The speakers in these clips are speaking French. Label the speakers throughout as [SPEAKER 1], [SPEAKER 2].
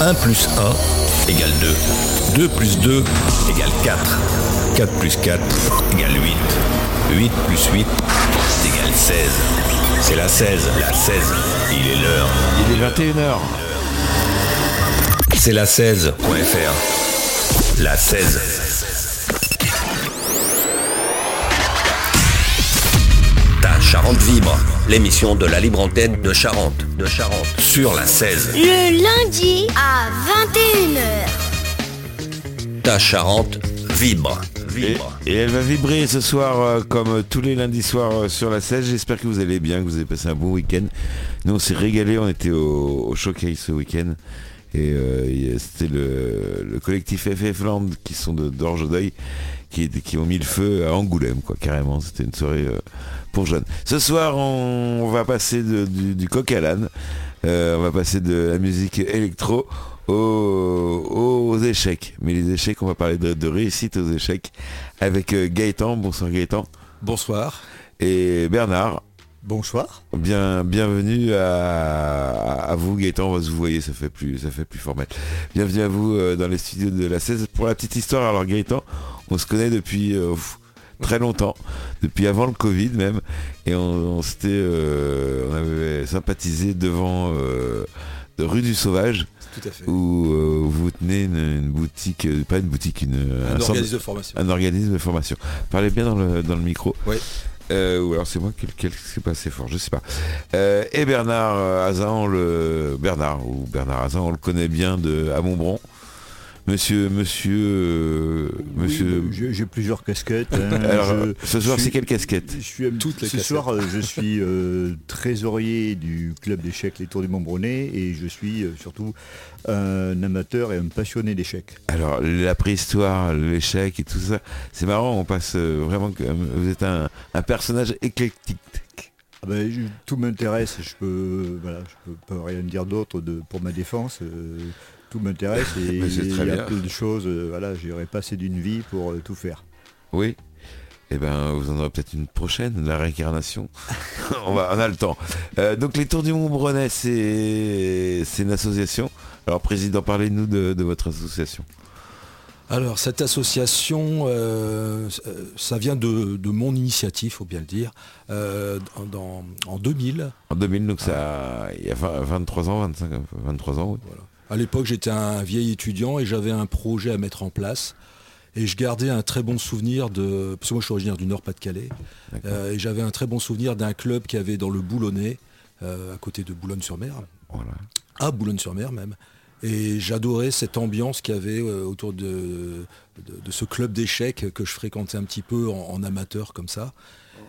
[SPEAKER 1] 1 plus 1 égale 2. 2 plus 2 égale 4. 4 plus 4 égale 8. 8 plus 8 égale 16. C'est la 16, la 16. Il est l'heure.
[SPEAKER 2] Il est 21h.
[SPEAKER 1] C'est la 16.fr. La 16. Ta Charente vibre, l'émission de la libre antenne de Charente, de Charente, sur la 16.
[SPEAKER 3] Le lundi à 21h.
[SPEAKER 1] Ta Charente vibre,
[SPEAKER 2] Et,
[SPEAKER 1] vibre.
[SPEAKER 2] et elle va vibrer ce soir euh, comme tous les lundis soirs euh, sur la 16. J'espère que vous allez bien, que vous avez passé un bon week-end. Nous on s'est régalé, on était au, au showcase ce week-end. Et euh, c'était le, le collectif FF Land qui sont de d'Orge-Deuil qui, ont mis le feu à Angoulême, quoi, carrément. C'était une soirée euh, pour jeunes. Ce soir, on, on va passer de- du, du coq à l'âne. Euh, on va passer de la musique électro aux, aux échecs. Mais les échecs, on va parler de, de réussite aux échecs avec euh, Gaëtan. Bonsoir Gaëtan.
[SPEAKER 4] Bonsoir.
[SPEAKER 2] Et Bernard.
[SPEAKER 4] Bonsoir.
[SPEAKER 2] Bien, bienvenue à, à vous Gaëtan, on va se vous voyez, ça fait plus, ça fait plus formel. Bienvenue à vous euh, dans les studios de la 16. Pour la petite histoire, alors Gaëtan, on se connaît depuis euh, très longtemps, depuis avant le Covid même, et on, on s'était, euh, on avait sympathisé devant euh, de rue du Sauvage,
[SPEAKER 4] Tout à fait.
[SPEAKER 2] où euh, vous tenez une, une boutique, pas une boutique, une,
[SPEAKER 4] Un organisme de formation.
[SPEAKER 2] un organisme de formation. Parlez bien dans le, dans le micro.
[SPEAKER 4] Oui.
[SPEAKER 2] Euh, ou alors c'est moi qui, s'est passé fort, je sais pas. Euh, et Bernard Hazan, on le Bernard ou Bernard Hazan, on le connaît bien de à Montbron. Monsieur, monsieur, euh, monsieur.
[SPEAKER 5] Oui, j'ai- plusieurs casquettes. hein.
[SPEAKER 2] alors,
[SPEAKER 5] Je-
[SPEAKER 2] ce soir, c'est quelle casquette
[SPEAKER 5] je suis,
[SPEAKER 4] Toutes les
[SPEAKER 5] ce
[SPEAKER 4] casquettes.
[SPEAKER 5] soir, je suis euh, trésorier du club d'échecs Les Tours du Montbronnet et je suis euh, surtout un amateur et un passionné d'échecs.
[SPEAKER 2] Alors, la préhistoire, l'échec et tout ça, c'est marrant, on passe euh, vraiment. que- Vous êtes un, un personnage éclectique.
[SPEAKER 5] Ah ben, je- tout m'intéresse, je peux, voilà, je peux pas rien dire d'autre de, pour ma défense. euh, tout m'intéresse et il
[SPEAKER 2] très
[SPEAKER 5] y a
[SPEAKER 2] bien.
[SPEAKER 5] plein de choses. euh, voilà, j'aurais passé d'une vie pour euh, tout faire.
[SPEAKER 2] Oui. Eh ben, vous en aurez peut-être une prochaine, la réincarnation. on, va, on a le temps. Euh, donc, les Tours du Montbronnet, c'est c'est une association. Alors, président, parlez-nous de, de votre association.
[SPEAKER 4] Alors cette association, euh, ça vient de, de mon initiative, faut bien le dire. Euh, dans- en 2000,
[SPEAKER 2] En 2000, donc ça, il y a 20 23 ans, 25, 23 ans. oui.
[SPEAKER 4] À l'époque j'étais un vieil étudiant et j'avais un projet à mettre en place. Et je gardais un très bon souvenir de... Parce que moi je suis originaire du Nord-Pas-de-Calais. Euh, et j'avais un très bon souvenir d'un club qui avait dans le Boulonnais, euh, à côté de Boulogne-sur-Mer.
[SPEAKER 2] Voilà.
[SPEAKER 4] à Boulogne-sur-Mer même. Et j'adorais cette ambiance qu'il y avait euh, autour de, de, de ce club d'échecs que je fréquentais un petit peu en, en amateur comme ça.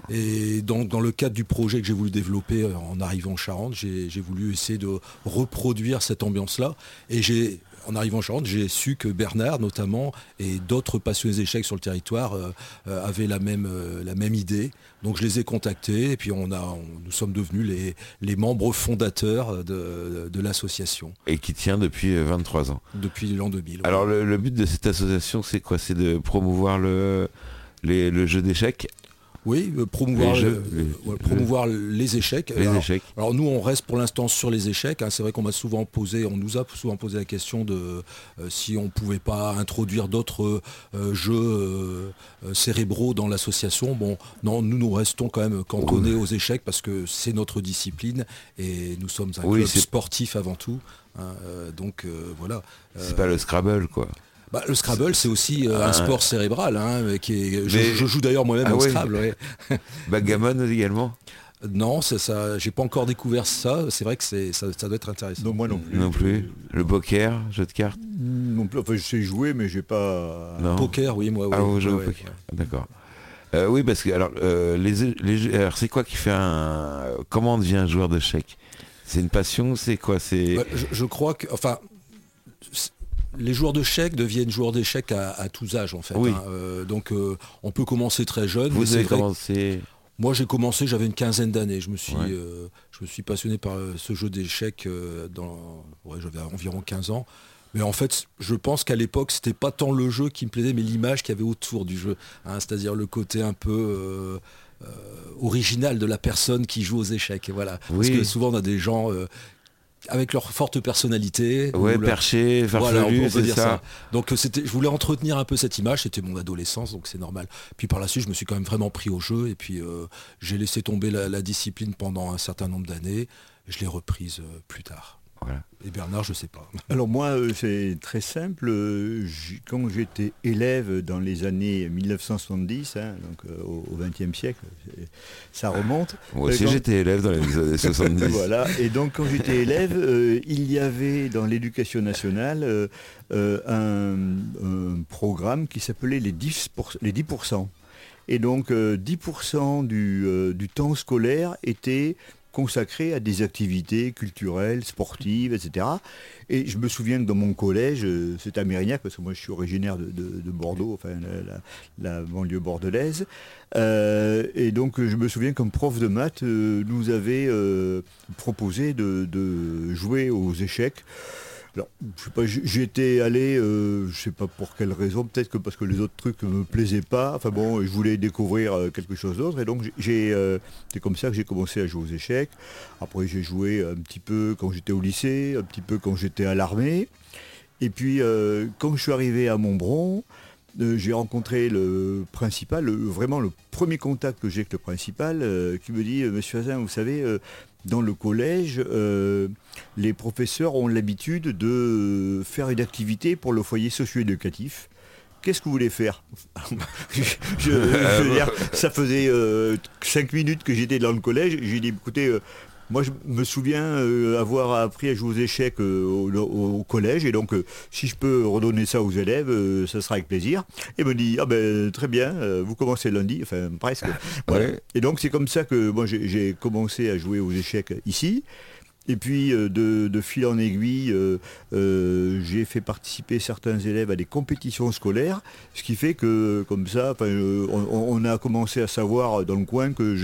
[SPEAKER 4] Et donc dans le cadre du projet que j'ai voulu développer euh, en arrivant en Charente, j'ai voulu essayer de reproduire cette ambiance-là. Et j'ai, en arrivant en Charente, j'ai su que Bernard notamment et d'autres passionnés d'échecs sur le territoire euh, euh, avaient la même, euh, la même idée. Donc je les ai contactés et puis on a, on- nous sommes devenus les, les membres fondateurs de, de l'association
[SPEAKER 2] Et qui tient depuis euh, 23 ans.
[SPEAKER 4] depuis l'an 2000.
[SPEAKER 2] Alors, le, le but de cette association, c'est quoi? C'est de promouvoir le, les- le jeu d'échecs,
[SPEAKER 4] oui, euh, promouvoir,
[SPEAKER 2] Les jeux, les-
[SPEAKER 4] ouais, promouvoir les échecs.
[SPEAKER 2] les
[SPEAKER 4] Alors,
[SPEAKER 2] échecs.
[SPEAKER 4] Alors nous, on reste pour l'instant sur les échecs. hein. C'est vrai qu'on m'a souvent posé, on nous a souvent posé la question de euh, si on pouvait pas introduire d'autres euh, jeux cérébraux dans l'association. Bon, non, nous nous restons quand même cantonnés aux échecs parce que c'est notre discipline et nous sommes un
[SPEAKER 2] Oui,
[SPEAKER 4] club sportif avant tout. hein. Donc voilà.
[SPEAKER 2] C'est pas le Scrabble, quoi.
[SPEAKER 4] Bah, le Scrabble, c'est aussi euh, un
[SPEAKER 2] Ah.
[SPEAKER 4] sport cérébral. hein, qui est, je,
[SPEAKER 2] Mais-
[SPEAKER 4] je joue d'ailleurs moi-même
[SPEAKER 2] Ah
[SPEAKER 4] au
[SPEAKER 2] oui.
[SPEAKER 4] Scrabble. ouais.
[SPEAKER 2] Backgammon également
[SPEAKER 4] Non, ça, ça, j'ai pas encore découvert ça. C'est vrai que c'est, ça, ça doit être intéressant.
[SPEAKER 5] Non, moi non plus.
[SPEAKER 2] Non plus. Le poker, jeu de cartes
[SPEAKER 5] Non plus. Enfin, je sais jouer, mais j'ai pas.
[SPEAKER 2] Non.
[SPEAKER 4] Poker, oui, moi, oui.
[SPEAKER 2] Ah, vous jouez au poker.
[SPEAKER 4] ouais.
[SPEAKER 2] D'accord. Euh, oui, parce que alors, euh, les, les c'est quoi qui fait un... Comment on devient un joueur d'échecs? C'est une passion C'est quoi? C'est
[SPEAKER 4] Bah, je, je crois que, enfin, les joueurs d'échecs deviennent joueurs d'échecs à, à tous âges, en fait.
[SPEAKER 2] Oui.
[SPEAKER 4] hein. Euh, donc, euh, on peut commencer très jeune.
[SPEAKER 2] Vous avez commencé...
[SPEAKER 4] Moi, j'ai commencé, j'avais une quinzaine d'années. Je me suis,
[SPEAKER 2] Ouais.
[SPEAKER 4] euh, je me suis passionné par ce jeu d'échecs dans, ouais, j'avais environ 15 ans. Mais en fait, je pense qu'à l'époque, c'était pas tant le jeu qui me plaisait, mais l'image qu'il y avait autour du jeu. hein. C'est-à-dire le côté un peu euh, original de la personne qui joue aux échecs. Et voilà. Parce
[SPEAKER 2] Oui.
[SPEAKER 4] que souvent, on a des gens euh, avec leur forte personnalité.
[SPEAKER 2] Ouais, perché,
[SPEAKER 4] Voilà, on
[SPEAKER 2] farfelu,
[SPEAKER 4] peut
[SPEAKER 2] c'est
[SPEAKER 4] dire
[SPEAKER 2] ça.
[SPEAKER 4] ça. Donc euh, c'était, je voulais entretenir un peu cette image, c'était mon adolescence, donc c'est normal. Puis par la suite, je me suis quand même vraiment pris au jeu, et puis euh, j'ai laissé tomber la, la discipline pendant un certain nombre d'années, je l'ai reprise euh, plus tard.
[SPEAKER 2] Voilà.
[SPEAKER 4] Et Bernard, je sais pas.
[SPEAKER 5] Alors moi, euh, c'est très simple. Euh, Quand j'étais élève dans les années 1970, hein, donc euh, au XXe siècle, ça remonte.
[SPEAKER 2] Moi aussi
[SPEAKER 5] quand-
[SPEAKER 2] j'étais élève dans les années 70.
[SPEAKER 5] Voilà. Et donc quand j'étais élève, euh, il y avait dans l'éducation nationale euh, un, un programme qui s'appelait les 10%. Les 10%. Et donc euh, 10% du, euh, du temps scolaire était consacré à des activités culturelles, sportives, etc. Et je me souviens que dans mon collège, euh, c'était à Mérignac, parce que moi je suis originaire de, de- de Bordeaux, enfin la, banlieue bordelaise. Euh, et donc je me souviens qu'un prof de maths euh, nous avait proposé de jouer aux échecs. Alors, je pas, j'étais allé, euh, je sais pas pour quelle raison, peut-être que parce que les autres trucs ne me plaisaient pas. Enfin bon, je voulais découvrir euh, quelque chose d'autre. Et donc euh, c'est comme ça que j'ai commencé à jouer aux échecs. Après j'ai joué un petit peu quand j'étais au lycée, un petit peu quand j'étais à l'armée. Et puis euh, quand je suis arrivé à Montbron, j'ai rencontré le principal, vraiment le premier contact que j'ai avec le principal, qui me dit, Monsieur Hazin, vous savez, dans le collège, euh, les professeurs ont l'habitude de euh, faire une activité pour le foyer socio-éducatif. Qu'est-ce que vous voulez faire je, je- je veux dire, Ça faisait 5 minutes que j'étais dans le collège. J'ai dit, écoutez, euh, moi je me souviens euh, avoir appris à jouer aux échecs euh, au, collège. Et donc, euh, si je peux redonner ça aux élèves, ça sera avec plaisir. Et me dit, ah ben très bien, vous commencez lundi, enfin presque. Voilà.
[SPEAKER 2] Ouais.
[SPEAKER 5] Et donc c'est comme ça que moi j'ai commencé à jouer aux échecs ici. Et puis de, de fil en aiguille, euh, euh, j'ai fait participer certains élèves à des compétitions scolaires, ce qui fait que comme ça, on, on a commencé à savoir dans le coin que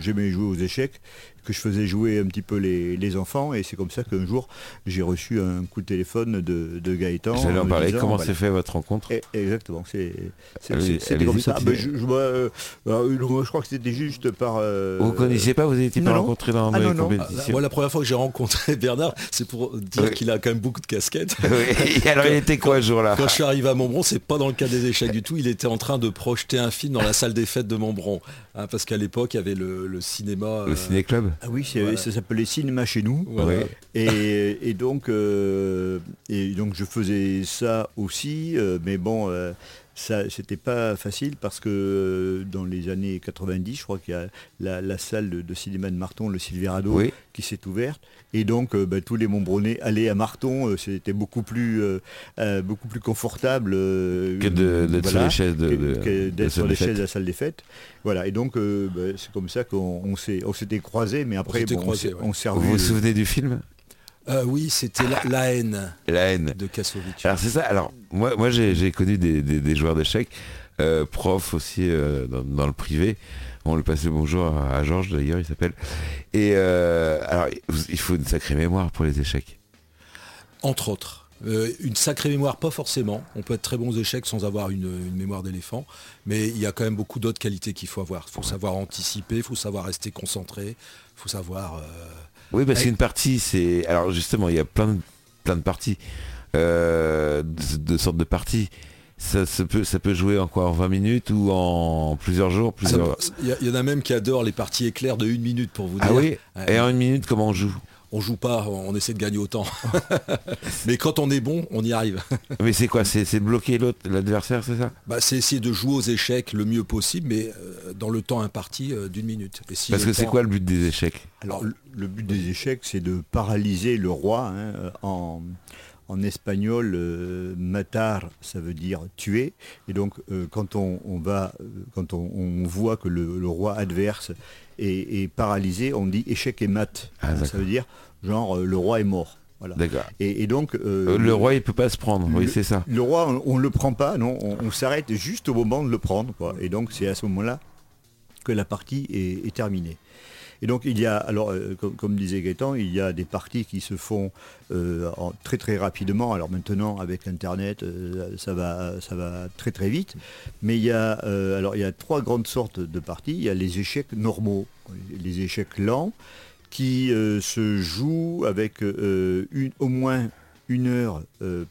[SPEAKER 5] j'aimais jouer aux échecs, que je faisais jouer un petit peu les, les enfants, et c'est comme ça qu'un jour j'ai reçu un coup de téléphone de, de Gaëtan.
[SPEAKER 2] J'allais en parler.
[SPEAKER 5] disant,
[SPEAKER 2] Comment
[SPEAKER 5] voilà.
[SPEAKER 2] s'est fait votre rencontre
[SPEAKER 5] Exactement, c'est comme ça.
[SPEAKER 2] continuez.
[SPEAKER 5] Ben, je, je vois, euh, moi, je crois que c'était juste par. euh,
[SPEAKER 2] Vous connaissiez pas, vous n'étiez pas
[SPEAKER 5] non,
[SPEAKER 2] rencontré dans
[SPEAKER 5] Ah, non, non.
[SPEAKER 4] Moi, la première fois que j'ai rencontré Bernard, c'est pour dire
[SPEAKER 2] Oui.
[SPEAKER 4] qu'il a quand même beaucoup de casquettes.
[SPEAKER 2] Oui, et alors il était quoi ce jour-là
[SPEAKER 4] Quand je suis arrivé à Montbron, c'est pas dans le cas des échecs du tout. Il était en train de projeter un film dans la salle des fêtes de Montbron. Hein, parce qu'à l'époque, il y avait le, le cinéma.
[SPEAKER 2] Le
[SPEAKER 4] euh,
[SPEAKER 2] ciné-club
[SPEAKER 5] Ah oui,
[SPEAKER 4] Voilà.
[SPEAKER 5] ça s'appelait Cinéma chez nous.
[SPEAKER 4] voilà.
[SPEAKER 2] Ouais.
[SPEAKER 5] Et, et donc, euh, et donc je faisais ça aussi, euh, mais bon, euh, ça c'était pas facile parce que euh, dans les années 90, je crois qu'il y a la, la salle de, de cinéma de Marton, le Silverado,
[SPEAKER 2] Oui.
[SPEAKER 5] qui s'est ouverte. Et donc euh, bah, tous les Montbronais allaient à Marton, euh, c'était beaucoup plus, euh, euh, beaucoup plus confortable euh,
[SPEAKER 2] Que d'être sur les chaises de-
[SPEAKER 5] que-
[SPEAKER 2] de-
[SPEAKER 5] que
[SPEAKER 2] de
[SPEAKER 5] d'être
[SPEAKER 2] salle
[SPEAKER 5] sur
[SPEAKER 2] des
[SPEAKER 5] les chaises
[SPEAKER 2] fêtes.
[SPEAKER 5] de la salle des fêtes. Voilà, et donc euh, bah, c'est comme ça qu'on on s'est- on s'était croisés, mais après bon, on
[SPEAKER 4] croisés,
[SPEAKER 5] s'est
[SPEAKER 4] ouais.
[SPEAKER 5] on s'est
[SPEAKER 2] Vous vous souvenez du film?
[SPEAKER 4] Euh, oui, c'était la, la haine
[SPEAKER 2] La haine.
[SPEAKER 4] de Kassovitch.
[SPEAKER 2] Alors c'est ça. Alors moi, moi j'ai connu des, des- des joueurs d'échecs, euh, profs aussi euh, dans, dans le privé. On lui passe le bonjour à, à Georges d'ailleurs, il s'appelle. Et euh, alors il faut une sacrée mémoire pour les échecs.
[SPEAKER 4] Entre autres. Euh, une sacrée mémoire, pas forcément. On peut être très bon aux échecs sans avoir une, une mémoire d'éléphant. Mais il y a quand même beaucoup d'autres qualités qu'il faut avoir. Il faut savoir anticiper, il faut savoir rester concentré, il faut savoir... euh,
[SPEAKER 2] Oui, parce qu'une partie, c'est. Alors justement, il y a plein de, plein de parties, euh, de, de sortes de parties. Ça, peut, ça peut jouer en quoi En 20 minutes ou en plusieurs jours plusieurs...
[SPEAKER 4] Il y, a- il y en a même qui adorent les parties éclairs de une minute pour vous
[SPEAKER 2] Ah
[SPEAKER 4] dire.
[SPEAKER 2] oui
[SPEAKER 4] Ouais.
[SPEAKER 2] Et en une minute, comment on joue?
[SPEAKER 4] On joue pas, on essaie de gagner autant. Mais quand on est bon, on y arrive.
[SPEAKER 2] Mais c'est quoi C'est c'est bloquer l'autre, l'adversaire, c'est ça?
[SPEAKER 4] Bah, c'est essayer de jouer aux échecs le mieux possible, mais euh, dans le temps imparti euh, d'une minute. Et si
[SPEAKER 2] Parce que c'est quoi le but des échecs?
[SPEAKER 5] Alors, le- le but des échecs, c'est de paralyser le roi. hein, en, en espagnol, euh, matar, ça veut dire tuer. Et donc, euh, quand on, on va, euh, quand on, on voit que le, le roi adverse est, est paralysé, on dit échec et mat.
[SPEAKER 2] Ah,
[SPEAKER 5] ça veut dire, genre, le roi est mort. Voilà.
[SPEAKER 2] D'accord.
[SPEAKER 5] Et, et donc, euh,
[SPEAKER 2] le roi, il peut pas se prendre, oui,
[SPEAKER 5] le-
[SPEAKER 2] c'est ça.
[SPEAKER 5] le roi, on ne le prend pas, non, on, on s'arrête juste au moment de le prendre. Quoi. Et donc c'est à ce moment-là que la partie est, est terminée. Et donc il y a, alors euh, comme, comme disait Gaëtan, il y a des parties qui se font euh, en- très très rapidement. Alors maintenant avec Internet, euh, ça, va, ça va très très vite. Mais il y, a, alors, il y a trois grandes sortes de parties. Il y a les échecs normaux, les échecs lents, qui se joue avec une, au moins une heure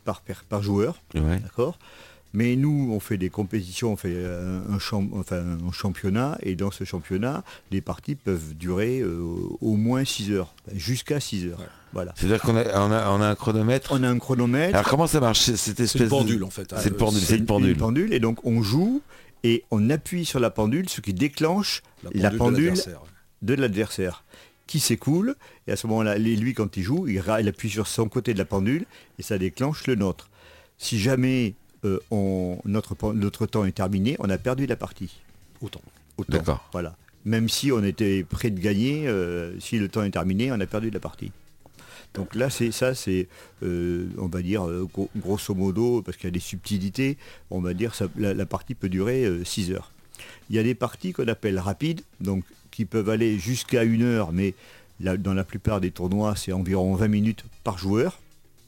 [SPEAKER 5] par, par joueur.
[SPEAKER 2] Ouais.
[SPEAKER 5] D'accord? Mais nous, on fait des compétitions, on fait euh, un, champ- enfin, un championnat, et dans ce championnat, les parties peuvent durer euh, au moins 6 heures, jusqu'à 6 heures.
[SPEAKER 4] Ouais.
[SPEAKER 5] Voilà.
[SPEAKER 2] C'est-à-dire qu'on a, on a, on a un chronomètre.
[SPEAKER 5] On a un chronomètre.
[SPEAKER 2] Alors comment ça marche c'est- cette espèce
[SPEAKER 4] C'est une
[SPEAKER 2] de-
[SPEAKER 4] pendule en fait.
[SPEAKER 2] C'est le pendule,
[SPEAKER 4] c'est
[SPEAKER 5] une-
[SPEAKER 2] pendule.
[SPEAKER 5] une pendule, et donc on joue et on appuie sur la pendule, ce qui déclenche la
[SPEAKER 4] de
[SPEAKER 5] pendule
[SPEAKER 4] l'adversaire.
[SPEAKER 5] de l'adversaire qui s'écoule. Et à ce moment-là, lui, quand il joue, il appuie sur son côté de la pendule et ça déclenche le nôtre. Si jamais euh, on- notre, temps est terminé, on a perdu la partie.
[SPEAKER 4] Autant.
[SPEAKER 5] Autant.
[SPEAKER 2] D'accord.
[SPEAKER 5] Voilà. Même si on était prêt de gagner, euh, si le temps est terminé, on a perdu la partie. Donc là, c'est ça, c'est, euh, on va dire, gros- grosso modo, parce qu'il y a des subtilités, on va dire, ça, la, la partie peut durer 6 heures. Il y a des parties qu'on appelle rapides, donc qui peuvent aller jusqu'à une heure, mais dans la plupart des tournois, c'est environ 20 minutes par joueur.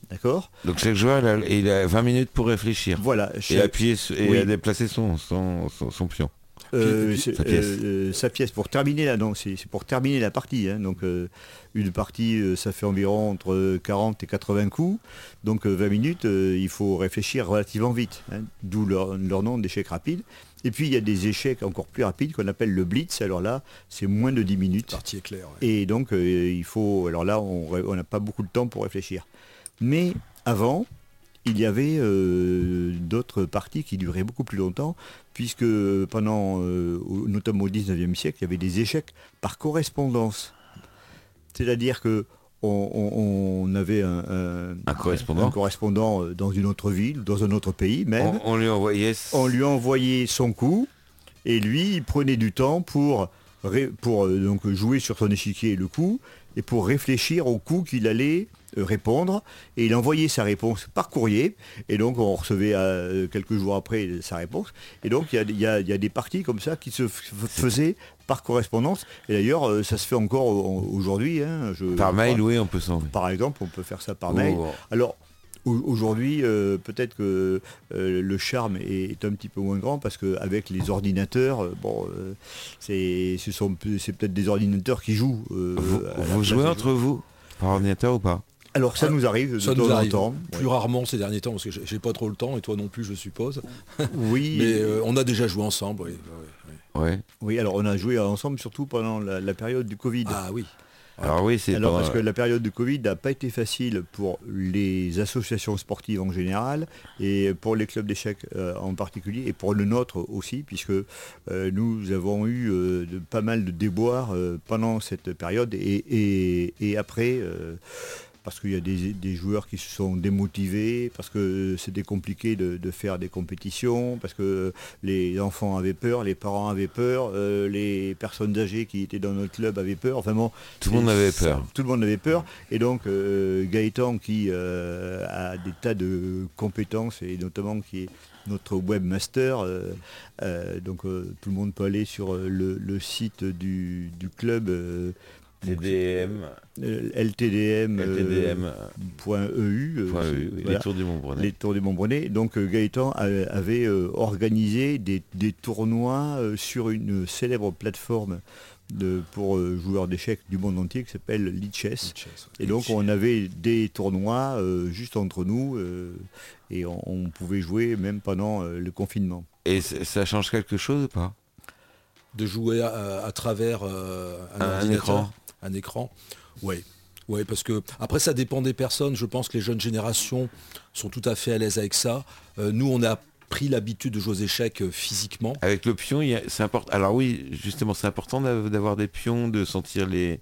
[SPEAKER 5] D'accord
[SPEAKER 2] Donc chaque joueur il a, il a 20 minutes pour réfléchir.
[SPEAKER 5] Voilà.
[SPEAKER 2] Et appuyer et
[SPEAKER 5] Oui.
[SPEAKER 2] à déplacer son, son, son, son pion.
[SPEAKER 5] Euh, c'est-
[SPEAKER 2] sa pièce.
[SPEAKER 5] euh, sa pièce pour terminer la non, c'est pour terminer la partie. hein. donc euh, une partie, euh, ça fait environ entre 40 et 80 coups. Donc euh, 20 minutes, euh, il faut réfléchir relativement vite. hein. D'où leur, leur nom d'échec rapide. Et puis il y a des échecs encore plus rapides qu'on appelle le blitz. Alors là, c'est moins de 10 minutes.
[SPEAKER 4] La partie est claire. ouais.
[SPEAKER 5] Et donc euh, il faut. Alors là, on n'a pas beaucoup de temps pour réfléchir. Mais avant, il y avait euh, d'autres parties qui duraient beaucoup plus longtemps, puisque pendant, euh, notamment au 19e siècle, il y avait des échecs par correspondance. C'est-à-dire que on, avait un, un-
[SPEAKER 2] Un correspondant.
[SPEAKER 5] un correspondant euh, dans une autre ville, dans un autre pays même
[SPEAKER 2] On, on lui envoyait.
[SPEAKER 5] on lui envoyait son coup et lui il prenait du temps pour, pour donc jouer sur son échiquier le coup et pour réfléchir au coup qu'il allait répondre et il envoyait sa réponse par courrier et donc on recevait euh, quelques jours après sa réponse et donc il y a, y y des parties comme ça qui se faisaient par correspondance et d'ailleurs euh, ça se fait encore au- aujourd'hui hein, je-
[SPEAKER 2] Par mail,
[SPEAKER 5] crois.
[SPEAKER 2] oui, on peut s'envoyer.
[SPEAKER 5] par exemple on peut faire ça par mail
[SPEAKER 2] Oh.
[SPEAKER 5] alors au- aujourd'hui, euh, peut-être que euh, le charme est, est un petit peu moins grand parce qu'avec les ordinateurs, euh, bon, euh, c'est ce sont c'est peut-être des ordinateurs qui jouent. euh,
[SPEAKER 2] Vous, jouez entre vous Par ordinateur ou pas?
[SPEAKER 5] Alors ça nous arrive de
[SPEAKER 4] Ça
[SPEAKER 5] temps
[SPEAKER 4] nous
[SPEAKER 5] en
[SPEAKER 4] arrive
[SPEAKER 5] temps.
[SPEAKER 4] plus rarement ces derniers temps parce que j'ai pas trop le temps et toi non plus je suppose.
[SPEAKER 5] Oui,
[SPEAKER 4] Mais euh, on a déjà joué ensemble. oui, oui, oui.
[SPEAKER 2] Ouais.
[SPEAKER 5] oui. Alors on a joué ensemble surtout pendant la, la période du Covid.
[SPEAKER 4] Ah oui.
[SPEAKER 2] Alors oui, c'est
[SPEAKER 5] Alors parce que la période de Covid n'a pas été facile pour les associations sportives en général et pour les clubs d'échecs euh, en particulier et pour le nôtre aussi puisque euh, nous avons eu euh, de- pas mal de déboires euh, pendant cette période et, et- et après euh, parce qu'il y a des, des joueurs qui se sont démotivés, parce que c'était compliqué de, de faire des compétitions, parce que les enfants avaient peur, les parents avaient peur, euh, les personnes âgées qui étaient dans notre club avaient peur. Enfin bon,
[SPEAKER 2] Tout le monde avait peur.
[SPEAKER 5] Tout le monde avait peur. Et donc euh, Gaëtan qui euh, a des tas de compétences et notamment qui est notre webmaster. euh, euh, donc euh, tout le monde peut aller sur euh, le, le site du, du club euh,
[SPEAKER 2] TDM,
[SPEAKER 5] euh, ltdm. euh, point EU, euh,
[SPEAKER 2] point
[SPEAKER 5] c'est-
[SPEAKER 2] EU, oui,
[SPEAKER 5] voilà,
[SPEAKER 2] les tours du Mont-Brunet.
[SPEAKER 5] les tours du Montbrenet. Donc Gaëtan a- avait organisé des, des tournois sur une célèbre plateforme de, pour euh, joueurs d'échecs du monde entier qui s'appelle Lichess. Et donc on avait des tournois euh, juste entre nous euh, et on, on pouvait jouer même pendant euh, le confinement.
[SPEAKER 2] Et ça change quelque chose ou pas?
[SPEAKER 4] De jouer à, à travers euh, un,
[SPEAKER 2] Un- un
[SPEAKER 4] ordinateur,
[SPEAKER 2] écran.
[SPEAKER 4] Un écran. Oui. Parce que après ça dépend des personnes. Je pense que les jeunes générations sont tout à fait à l'aise avec ça. Euh, nous, on a pris l'habitude de jouer aux échecs euh, physiquement.
[SPEAKER 2] Avec le pion, c'est important. Alors oui, justement, c'est important d'av- d'avoir des pions, de sentir les.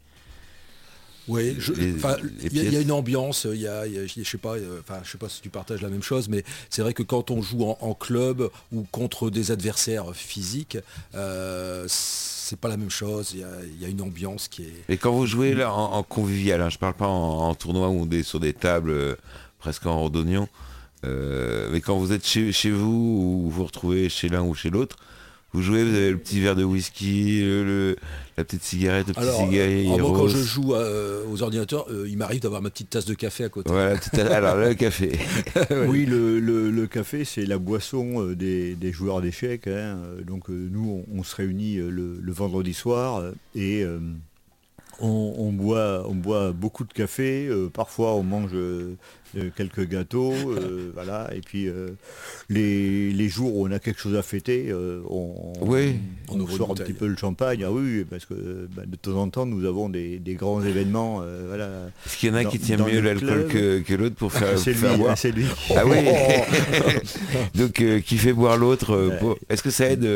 [SPEAKER 4] Oui, il y, a- y une ambiance, il y a, il y a- je sais pas, euh, enfin, je sais pas si tu partages la même chose, mais c'est vrai que quand on joue en, en club ou contre des adversaires physiques, euh, c'est pas la même chose. Il y a, il y a une ambiance qui est.
[SPEAKER 2] Et quand vous jouez là en, en convivial, hein, je parle pas en, en tournoi où on est sur des tables euh, presque en randonnion, euh, mais quand vous êtes chez, chez vous ou vous vous retrouvez chez l'un ou chez l'autre, vous jouez, vous avez le petit verre de whisky, le, le- la petite cigarette, le petit
[SPEAKER 4] Alors,
[SPEAKER 2] cigarette
[SPEAKER 4] euh, moi, quand je joue euh, aux ordinateurs, euh, il m'arrive d'avoir ma petite tasse de café à côté.
[SPEAKER 2] Voilà, la petite- alors le café.
[SPEAKER 5] Oui, le, le- le café, c'est la boisson euh, des, des joueurs d'échecs. hein. Euh, Donc euh, nous, on, on se réunit euh, le, le vendredi soir euh, et euh, on, boit, on boit beaucoup de café, euh, parfois on mange euh, euh, quelques gâteaux, voilà, et puis les, jours où on a quelque chose à fêter, on,
[SPEAKER 2] oui.
[SPEAKER 5] on, sort un petit peu le champagne, ah oui, parce que bah, de temps en temps nous avons des, grands événements. voilà,
[SPEAKER 2] Est-ce qu'il y en a qui tient mieux l'alcool que, l'autre pour faire,
[SPEAKER 5] c'est
[SPEAKER 2] lui,
[SPEAKER 5] boire C'est lui.
[SPEAKER 2] Ah oui Donc qui fait boire l'autre Est-ce que ça aide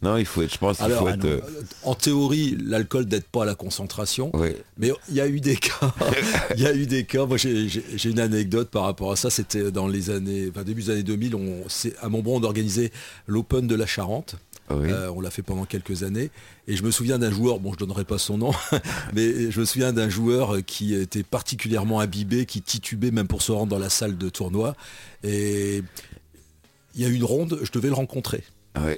[SPEAKER 2] non, il faut être, je pense qu'il faut être... Euh,
[SPEAKER 4] en théorie, l'alcool n'aide pas à la concentration. Mais il y a eu des cas. Il y a eu des cas. Moi, j'ai une anecdote par rapport à ça. C'était dans les années, enfin, début des années 2000. On, à Montbron, on organisait l'Open de la Charente. Euh, on l'a fait pendant quelques années. Et je me souviens d'un joueur, bon je donnerai pas son nom, mais je me souviens d'un joueur qui était particulièrement imbibé, qui titubait même pour se rendre dans la salle de tournoi. Et il y a eu une ronde, je devais le rencontrer.
[SPEAKER 2] Oui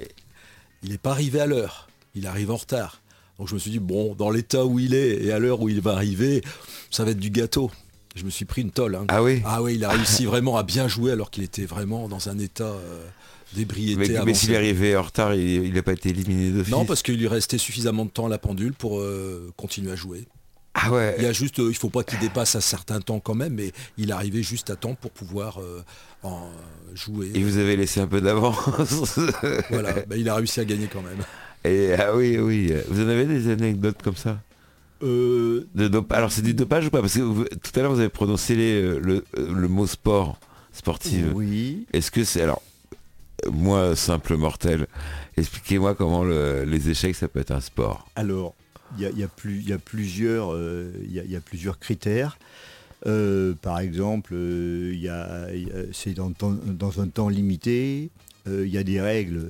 [SPEAKER 4] il n'est pas arrivé à l'heure, il arrive en retard. Donc je me suis dit, bon, dans l'état où il est et à l'heure où il va arriver, ça va être du gâteau. Je me suis pris une tolle. Hein.
[SPEAKER 2] Ah oui
[SPEAKER 4] Ah oui, il a réussi vraiment à bien jouer alors qu'il était vraiment dans un état euh, d'ébriété.
[SPEAKER 2] Mais, s'il est arrivé en retard, il n'a pas été éliminé d'office
[SPEAKER 4] Non, parce qu'il lui restait suffisamment de temps à la pendule pour euh, continuer à jouer.
[SPEAKER 2] Ah ouais.
[SPEAKER 4] Il y a juste, euh, il faut pas qu'il dépasse un certain temps quand même, mais il arrivait juste à temps pour pouvoir euh, en jouer.
[SPEAKER 2] Et vous avez laissé un peu d'avance.
[SPEAKER 4] voilà, bah, il a réussi à gagner quand même.
[SPEAKER 2] Et ah oui, oui. Vous en avez des anecdotes comme ça?
[SPEAKER 4] Euh,
[SPEAKER 2] de Alors c'est du dopage ou pas? Parce que tout à l'heure vous avez prononcé le, mot sport, sportif.
[SPEAKER 5] Oui.
[SPEAKER 2] Est-ce que c'est alors moi simple mortel, expliquez-moi comment les échecs ça peut être un sport.
[SPEAKER 5] Alors il y, a, plusieurs, il plusieurs critères. Euh, par exemple, euh, c'est dans, un temps limité, euh, il y a des règles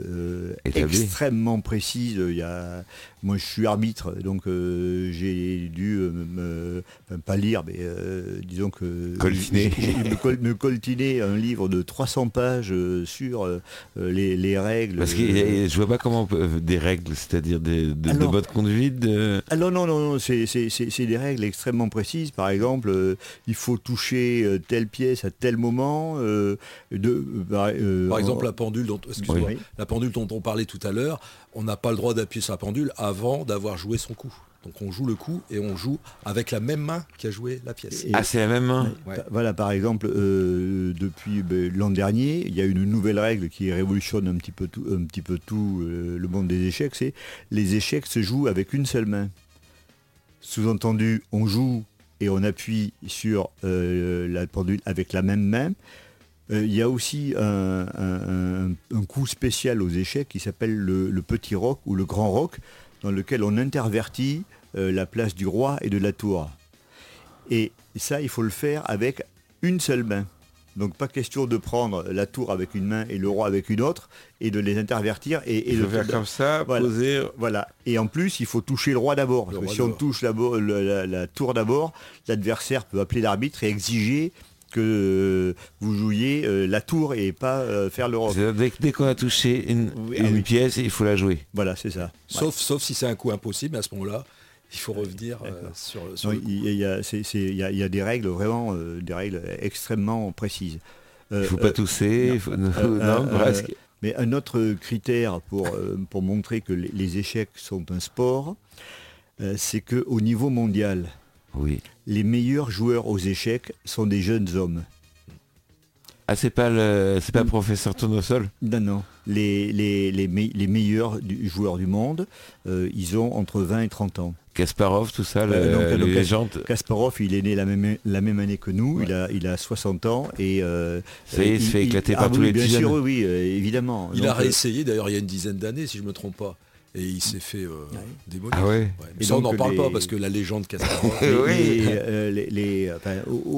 [SPEAKER 5] extrêmement précises. Y a, moi, je suis arbitre, donc euh, j'ai dû euh, me, pas lire, mais euh, disons que me, coltiner un livre de 300 pages sur les, règles.
[SPEAKER 2] Parce que je vois pas comment des règles, c'est-à-dire de, de bonne conduite.
[SPEAKER 5] Alors non, non, non, c'est des règles extrêmement précises. Par exemple, il faut toucher telle pièce à tel moment. de,
[SPEAKER 4] par exemple, la pendule dont, la pendule dont on parlait tout à l'heure on n'a pas le droit d'appuyer sur la pendule avant d'avoir joué son coup. Donc on joue le coup et on joue avec la même main qui a joué la pièce.
[SPEAKER 2] ah c'est la même main
[SPEAKER 5] Voilà par exemple euh, depuis ben, l'an dernier il y a une nouvelle règle qui révolutionne un petit peu tout, un petit peu tout euh, le monde des échecs, c'est les échecs se jouent avec une seule main. Sous-entendu on joue et on appuie sur euh, la pendule avec la même main. Euh, il y a aussi un, coup spécial aux échecs qui s'appelle le, petit roc ou le grand roc, dans lequel on intervertit euh, la place du roi et de la tour. Et ça, il faut le faire avec une seule main. Donc pas question de prendre la tour avec une main et le roi avec une autre et de les intervertir et,
[SPEAKER 2] de faire comme ça, poser.
[SPEAKER 5] Voilà. Et en plus, il faut toucher le roi d'abord. Parce que si on touche la, la tour d'abord, l'adversaire peut appeler l'arbitre et exiger que vous jouiez euh, la tour et pas euh, faire le rock.
[SPEAKER 2] Dès, qu'on a touché une, ah pièce, il faut la jouer.
[SPEAKER 5] Voilà, c'est ça.
[SPEAKER 4] Sauf, sauf si c'est un coup impossible, à ce moment-là, il faut revenir euh, sur,
[SPEAKER 5] il, y a, des règles vraiment, des règles extrêmement précises.
[SPEAKER 2] Il ne faut pas tousser, non, presque.
[SPEAKER 5] Mais un autre critère pour, pour montrer que les, échecs sont un sport, c'est qu'au niveau mondial,
[SPEAKER 2] oui.
[SPEAKER 5] Les meilleurs joueurs aux échecs sont des jeunes hommes.
[SPEAKER 2] Ah, c'est pas le, c'est pas le professeur Tournesol?
[SPEAKER 5] Non, non. Les, les, les, meilleurs joueurs du monde, euh, ils ont entre 20 et 30 ans.
[SPEAKER 2] Kasparov, tout ça, euh, les légendes.
[SPEAKER 5] Kasparov, il est né la même, la même année que nous, il, a, il a 60 ans et...
[SPEAKER 2] Euh, ça y est, il, se fait éclater par ah tous les
[SPEAKER 5] Bien sûr, oui, évidemment.
[SPEAKER 4] Il a réessayé d'ailleurs il y a une dizaine d'années, si je ne me trompe pas et il s'est fait euh, démolir.
[SPEAKER 2] Ah ouais.
[SPEAKER 4] Mais ça, on n'en parle pas parce que la légende Kasparov.
[SPEAKER 2] oui. les,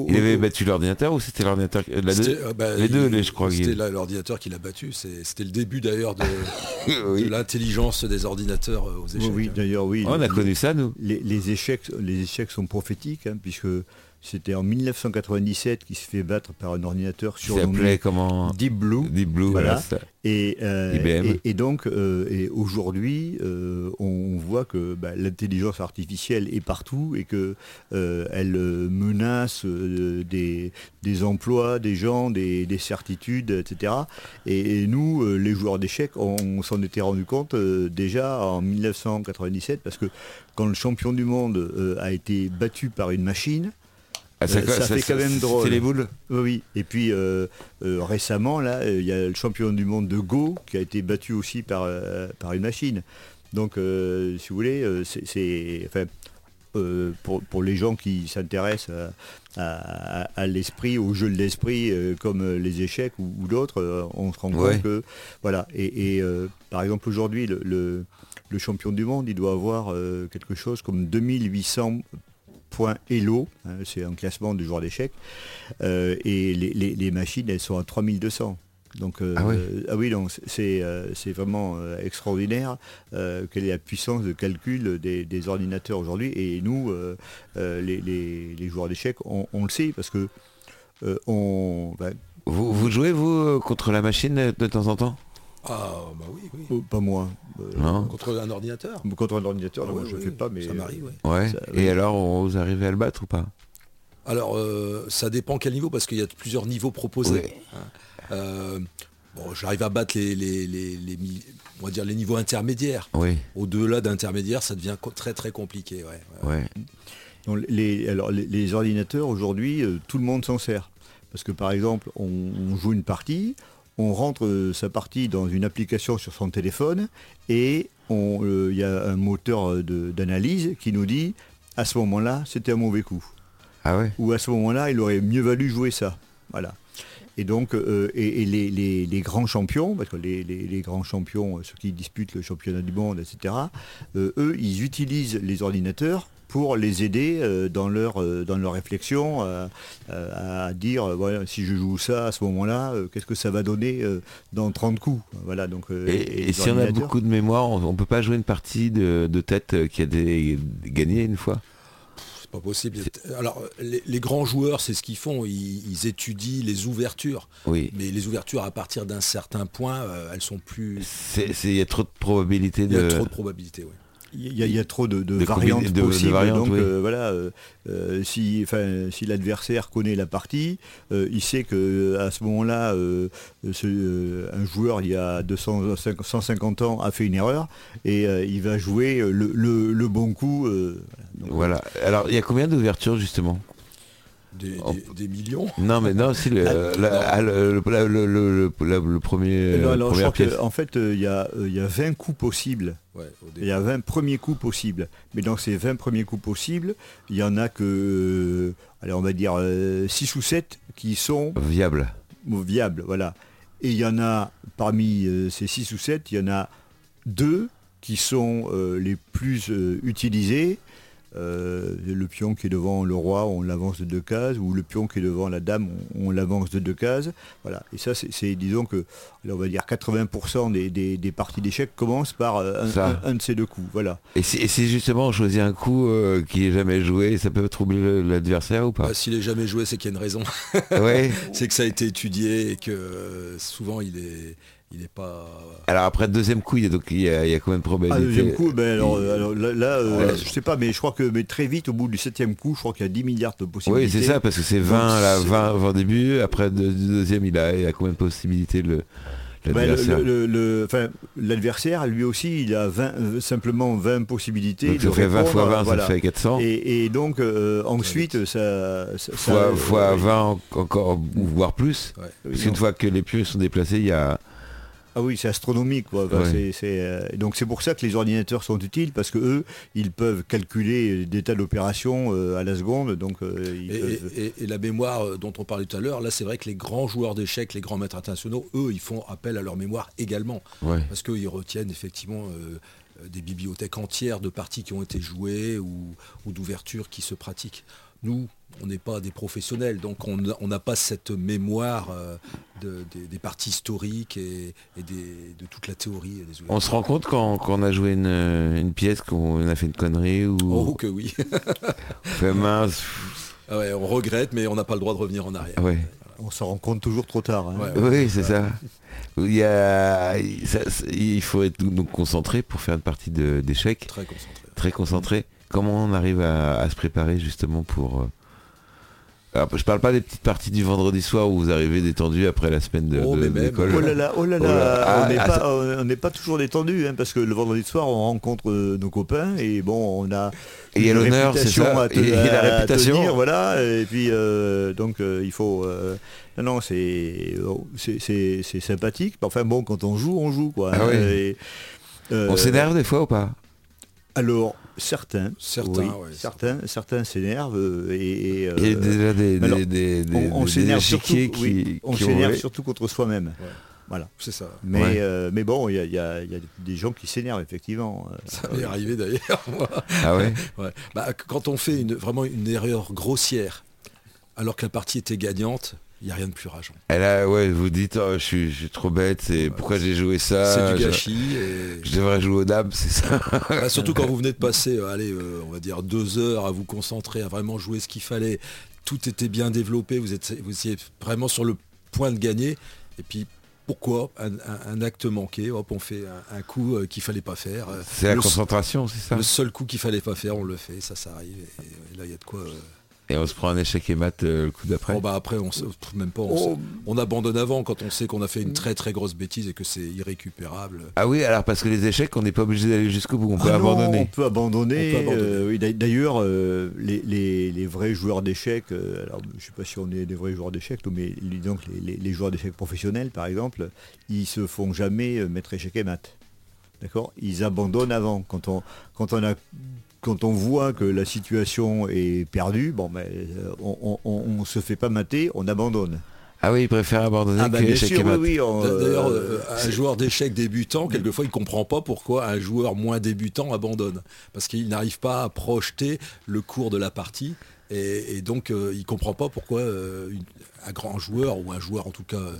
[SPEAKER 2] il avait battu l'ordinateur ou c'était l'ordinateur euh, bah, Les deux, je crois.
[SPEAKER 4] C'était l'ordinateur qui l'a battu. C'était le début d'ailleurs de, l'intelligence des ordinateurs euh, aux échecs.
[SPEAKER 5] Oui, d'ailleurs, oui.
[SPEAKER 2] on a connu ça, nous.
[SPEAKER 5] Les, échecs, les échecs sont prophétiques, hein, puisque C'était en 1997 qu'il se fait battre par un ordinateur
[SPEAKER 2] s'appelait comment
[SPEAKER 5] Deep Blue.
[SPEAKER 2] Deep Blue,
[SPEAKER 5] Voilà. Et, euh,
[SPEAKER 2] IBM.
[SPEAKER 5] et, et donc, euh, et aujourd'hui, euh, on voit que bah, l'intelligence artificielle est partout et que elle menace des, des emplois, des gens, des, des certitudes, etc. Et, et nous, les joueurs d'échecs, on, on s'en était rendu compte déjà en 1997 parce que quand le champion du monde a été battu par une machine,
[SPEAKER 2] Ah,
[SPEAKER 5] Euh, ça fait quand même drôle.
[SPEAKER 2] C'est les boules
[SPEAKER 5] oui. Et puis euh, euh, récemment, là, euh, il y a le champion du monde de Go qui a été battu aussi par, euh, par une machine. Donc, euh, si vous voulez, euh, c'est, enfin, euh, pour, pour les gens qui s'intéressent à, à- à l'esprit, au jeu de l'esprit, euh, comme euh, les échecs ou, ou d'autres, euh, on se rend
[SPEAKER 2] Ouais.
[SPEAKER 5] compte que, voilà. Et, et, euh, par exemple, aujourd'hui, le, le- le champion du monde, il doit avoir euh, quelque chose comme 2800 points Elo, hein, c'est un classement de joueurs d'échecs, euh, et les, les- les machines, elles sont à 3200. Donc, euh,
[SPEAKER 2] Ah
[SPEAKER 5] euh, oui, donc c'est euh, c'est vraiment extraordinaire quelle est la puissance de calcul des, des ordinateurs aujourd'hui. Et nous, les, les- joueurs d'échecs, on, on le sait parce que on, ben,
[SPEAKER 2] vous, vous jouez, vous, contre la machine de temps en temps?
[SPEAKER 4] Ah bah oui, oui.
[SPEAKER 5] oh, pas moi, euh,
[SPEAKER 2] Non
[SPEAKER 4] Contre un ordinateur.
[SPEAKER 5] contre un ordinateur,
[SPEAKER 4] Ah
[SPEAKER 5] je ne fais pas, mais
[SPEAKER 4] ça m'arrive, ouais.
[SPEAKER 2] Ouais.
[SPEAKER 5] Ça,
[SPEAKER 2] Et alors, on- vous arrivez à le battre ou pas?
[SPEAKER 4] Alors, euh, ça dépend quel niveau, parce qu'il y a plusieurs niveaux proposés.
[SPEAKER 2] Oui.
[SPEAKER 4] Euh, bon, j'arrive à battre les, les- les- on va dire les niveaux intermédiaires.
[SPEAKER 2] Oui,
[SPEAKER 4] Au-delà d'intermédiaires, ça devient très très compliqué. ouais, ouais.
[SPEAKER 2] ouais.
[SPEAKER 5] Donc, les, alors, les, les ordinateurs, aujourd'hui, euh, tout le monde s'en sert. Parce que par exemple, on, on joue une partie, on rentre euh, sa partie dans une application sur son téléphone et euh, il y a un moteur euh, d'analyse qui nous dit à ce moment-là, c'était un mauvais coup.
[SPEAKER 2] Ah ouais
[SPEAKER 5] Ou à ce moment-là, il aurait mieux valu jouer ça. Voilà. Et donc, euh, et, et les, les- les grands champions, parce que les, grands champions, ceux qui disputent le championnat du monde, etc., euh, eux, ils utilisent les ordinateurs pour les aider euh, dans, leur, euh, dans leur réflexion euh, à dire, euh, voilà, si je joue ça à ce moment-là, euh, qu'est-ce que ça va donner euh, dans 30 coups Voilà, donc, euh,
[SPEAKER 2] Et,
[SPEAKER 5] et
[SPEAKER 2] et
[SPEAKER 5] les
[SPEAKER 2] si on a beaucoup de mémoire, on, on peut pas jouer une partie de, de tête qui a des, gagné une fois?
[SPEAKER 4] C'est pas possible. Alors, les, les grands joueurs, c'est ce qu'ils font. Ils, ils étudient les ouvertures.
[SPEAKER 2] Oui.
[SPEAKER 4] Mais les ouvertures, à partir d'un certain point, euh, elles sont plus...
[SPEAKER 2] Il y a trop de probabilités
[SPEAKER 4] Il y a
[SPEAKER 2] de...
[SPEAKER 4] trop de probabilités, ouais.
[SPEAKER 5] Il y, a, il y a trop de, de
[SPEAKER 2] De
[SPEAKER 5] variantes
[SPEAKER 2] de-
[SPEAKER 5] possibles.
[SPEAKER 2] variantes,
[SPEAKER 5] donc
[SPEAKER 2] oui.
[SPEAKER 5] euh, voilà, euh, si, si l'adversaire connaît la partie, euh, il sait que euh, à ce moment-là, euh, un joueur il y a 200, 150 ans a fait une erreur et il va jouer le, le- le bon coup. Voilà.
[SPEAKER 2] Alors, il y a combien d'ouvertures justement?
[SPEAKER 4] Des,
[SPEAKER 2] Oh.
[SPEAKER 4] des- des millions.
[SPEAKER 2] Non, mais non, si le, la-
[SPEAKER 4] non.
[SPEAKER 2] ah, le, le- la- le- le- le- le premier,
[SPEAKER 5] Non,
[SPEAKER 2] euh,
[SPEAKER 5] alors, je
[SPEAKER 2] première
[SPEAKER 5] crois
[SPEAKER 2] pièce.
[SPEAKER 5] que, en fait, euh, il y, a, euh, il y a 20 coups possibles.
[SPEAKER 4] Ouais, au
[SPEAKER 5] Il y a 20 premiers coups possibles. Mais dans ces 20 premiers coups possibles, il y en a que, euh, allez, on va dire 6 ou 7 qui sont
[SPEAKER 2] Viable.
[SPEAKER 5] viable, voilà. Et il y en a, parmi euh, ces 6 ou 7, il y en a deux qui sont euh, les plus euh, utilisés. Euh, le pion qui est devant le roi, on l'avance de deux cases, ou le pion qui est devant la dame, on, on l'avance de deux cases. Voilà. Et ça, c'est, disons que, on va dire 80% des, des- des parties d'échecs commencent par euh, un,
[SPEAKER 2] Ça.
[SPEAKER 5] un- un de ces deux coups. Voilà.
[SPEAKER 2] Et si, justement on choisit un coup euh, qui est jamais joué, ça peut troubler le- l'adversaire ou pas?
[SPEAKER 4] Bah, S'il est jamais joué, c'est qu'il y a une raison.
[SPEAKER 2] Ouais.
[SPEAKER 4] c'est que ça a été étudié et que euh, souvent il est, il est pas.
[SPEAKER 2] Alors après le deuxième coup, il y a, donc, il y a, il y a combien de
[SPEAKER 5] Ah,
[SPEAKER 2] probabilités
[SPEAKER 5] deuxième coup, ben, alors,
[SPEAKER 2] il-
[SPEAKER 5] euh, alors, là, là, euh,
[SPEAKER 2] Ouais.
[SPEAKER 5] je sais pas, mais je crois que mais très vite, au bout du septième coup, je crois qu'il y a 10 milliards de possibilités.
[SPEAKER 2] Oui, c'est ça, parce que c'est 20,
[SPEAKER 5] Donc,
[SPEAKER 2] là,
[SPEAKER 5] c'est-
[SPEAKER 2] 20 avant le début, après le le deuxième, il a, il a combien de possibilités le,
[SPEAKER 5] Ben, le-
[SPEAKER 2] l'adversaire
[SPEAKER 5] le- le- enfin, L'adversaire, lui aussi, il a 20, euh, simplement 20 possibilités.
[SPEAKER 2] Donc ça fait 20 fois 20, ça fait 400.
[SPEAKER 5] Et, et donc, euh, ensuite, ça... ça- ça-
[SPEAKER 2] fois, fois
[SPEAKER 5] euh,
[SPEAKER 2] 20 en- encore, voire plus.
[SPEAKER 4] Ouais.
[SPEAKER 2] Parce qu'une fois que les pieux sont déplacés, il y a...
[SPEAKER 5] Ah oui, c'est astronomique. Quoi. Enfin,
[SPEAKER 2] Ouais.
[SPEAKER 5] c'est- c'est, euh, donc c'est pour ça que les ordinateurs sont utiles, parce que eux, ils peuvent calculer des tas d'opérations euh, à la seconde. Donc, euh, ils
[SPEAKER 4] Et,
[SPEAKER 5] peuvent-
[SPEAKER 4] et- et- et la mémoire dont on parlait tout à l'heure, là c'est vrai que les grands joueurs d'échecs, les grands maîtres internationaux, eux, ils font appel à leur mémoire également.
[SPEAKER 2] Ouais.
[SPEAKER 4] Parce qu'ils retiennent effectivement des bibliothèques entières de parties qui ont été jouées ou, ou d'ouvertures qui se pratiquent. Nous, on n'est pas des professionnels, donc on n'a pas cette mémoire euh, de- des, des parties historiques et, et des- de toute la théorie. des
[SPEAKER 2] On se rend compte quand, quand on a joué une, une pièce, qu'on a fait une connerie ou
[SPEAKER 4] Oh que oui.
[SPEAKER 2] on fait mince.
[SPEAKER 4] Ah ouais, on regrette, mais on n'a pas le droit de revenir en arrière.
[SPEAKER 2] Ouais.
[SPEAKER 5] On s'en rend compte toujours trop tard. hein.
[SPEAKER 4] Ouais.
[SPEAKER 2] Oui, c'est ça. Il, y a, ça- ça- il faut être donc concentré pour faire une partie d'échecs,
[SPEAKER 4] Très concentré.
[SPEAKER 2] très concentré. Comment on arrive à, à se préparer justement pour... Alors, je parle pas des petites parties du vendredi soir où vous arrivez détendu après la semaine de,
[SPEAKER 4] Oh,
[SPEAKER 2] de-
[SPEAKER 4] mais même.
[SPEAKER 2] d'école.
[SPEAKER 5] Oh là là, oh là
[SPEAKER 2] Oh là Ah,
[SPEAKER 5] on n'est
[SPEAKER 2] ah,
[SPEAKER 5] pas,
[SPEAKER 2] ça-
[SPEAKER 5] toujours détendu, hein, parce que le vendredi soir, on rencontre euh, nos copains et bon, on a
[SPEAKER 2] Et
[SPEAKER 5] une
[SPEAKER 2] l'honneur, c'est
[SPEAKER 5] réputation
[SPEAKER 2] ça.
[SPEAKER 5] à te-
[SPEAKER 2] Et la
[SPEAKER 5] à
[SPEAKER 2] réputation.
[SPEAKER 5] tenir, voilà. Et puis euh, donc euh, il faut, euh, non, non, c'est, oh, c'est, c'est- c'est sympathique. mais Enfin bon, quand on joue, on joue quoi.
[SPEAKER 2] Ah
[SPEAKER 5] hein,
[SPEAKER 2] oui.
[SPEAKER 5] et, euh,
[SPEAKER 2] On s'énerve des fois ou pas?
[SPEAKER 5] Alors certains,
[SPEAKER 4] Certains,
[SPEAKER 5] oui,
[SPEAKER 4] ouais,
[SPEAKER 5] certains, certains s'énervent euh, et, et,
[SPEAKER 2] Il y a
[SPEAKER 5] euh,
[SPEAKER 2] déjà des,
[SPEAKER 5] alors,
[SPEAKER 2] des, des, des-
[SPEAKER 5] on, s'énerve surtout, oui,
[SPEAKER 2] ont
[SPEAKER 5] surtout contre soi-même.
[SPEAKER 4] Ouais.
[SPEAKER 5] Voilà.
[SPEAKER 4] C'est ça.
[SPEAKER 5] Mais,
[SPEAKER 2] Ouais.
[SPEAKER 5] euh, mais bon, il y a, y y des gens qui s'énervent, effectivement.
[SPEAKER 4] Ça m'est arrivé d'ailleurs.
[SPEAKER 2] Ah ouais
[SPEAKER 4] Ouais. Bah, quand on fait une, vraiment une erreur grossière, alors que la partie était gagnante, il n'y a rien de plus rageant.
[SPEAKER 2] Elle a, ouais, vous dites, oh, je, suis, je suis trop bête, c'est pourquoi j'ai joué ça
[SPEAKER 4] c'est du
[SPEAKER 2] je-
[SPEAKER 4] gâchis. et-
[SPEAKER 2] Je, devrais jouer aux dames, c'est ça
[SPEAKER 4] Bah, surtout quand vous venez de passer, euh, allez, euh, on va dire deux heures à vous concentrer, à vraiment jouer ce qu'il fallait. Tout était bien développé, vous, êtes, vous étiez vraiment sur le point de gagner. Et puis, pourquoi un, un- un acte manqué Hop, on fait un, un coup euh, qu'il fallait pas faire. Euh,
[SPEAKER 2] C'est la concentration, c'est ça
[SPEAKER 4] le seul coup qu'il fallait pas faire, on le fait, ça, ça arrive. Et, et là, il y a de quoi.
[SPEAKER 2] Et on se prend un échec et mat euh, le coup d'après
[SPEAKER 4] Bon, bah après, on se- même pas. On,
[SPEAKER 5] Oh.
[SPEAKER 4] on abandonne avant quand on sait qu'on a fait une très très grosse bêtise et que c'est irrécupérable.
[SPEAKER 2] Ah oui, alors parce que les échecs, on n'est pas obligé d'aller jusqu'au bout, on peut
[SPEAKER 5] Ah non,
[SPEAKER 2] abandonner.
[SPEAKER 5] on peut abandonner.
[SPEAKER 4] On peut abandonner.
[SPEAKER 5] euh, oui, D'ailleurs, euh, les, les- les vrais joueurs d'échecs, euh, alors je ne sais pas si on est des vrais joueurs d'échecs, mais les- donc les, les- les joueurs d'échecs professionnels, par exemple, ils se font jamais mettre échec et mat. D'accord? Ils abandonnent avant. Quand on, quand on a quand on voit que la situation est perdue, bon, ben, euh, on, ne se fait pas mater, on abandonne.
[SPEAKER 2] Ah oui, ils préfèrent abandonner
[SPEAKER 5] Ah
[SPEAKER 2] que
[SPEAKER 5] ben, oui, oui,
[SPEAKER 4] D'ailleurs,
[SPEAKER 5] euh,
[SPEAKER 4] euh, un joueur d'échecs débutant, quelquefois, il comprend pas pourquoi un joueur moins débutant abandonne. Parce qu'il n'arrive pas à projeter le cours de la partie. Et, et donc, euh, il comprend pas pourquoi euh, une- un grand joueur, ou un joueur en tout cas euh,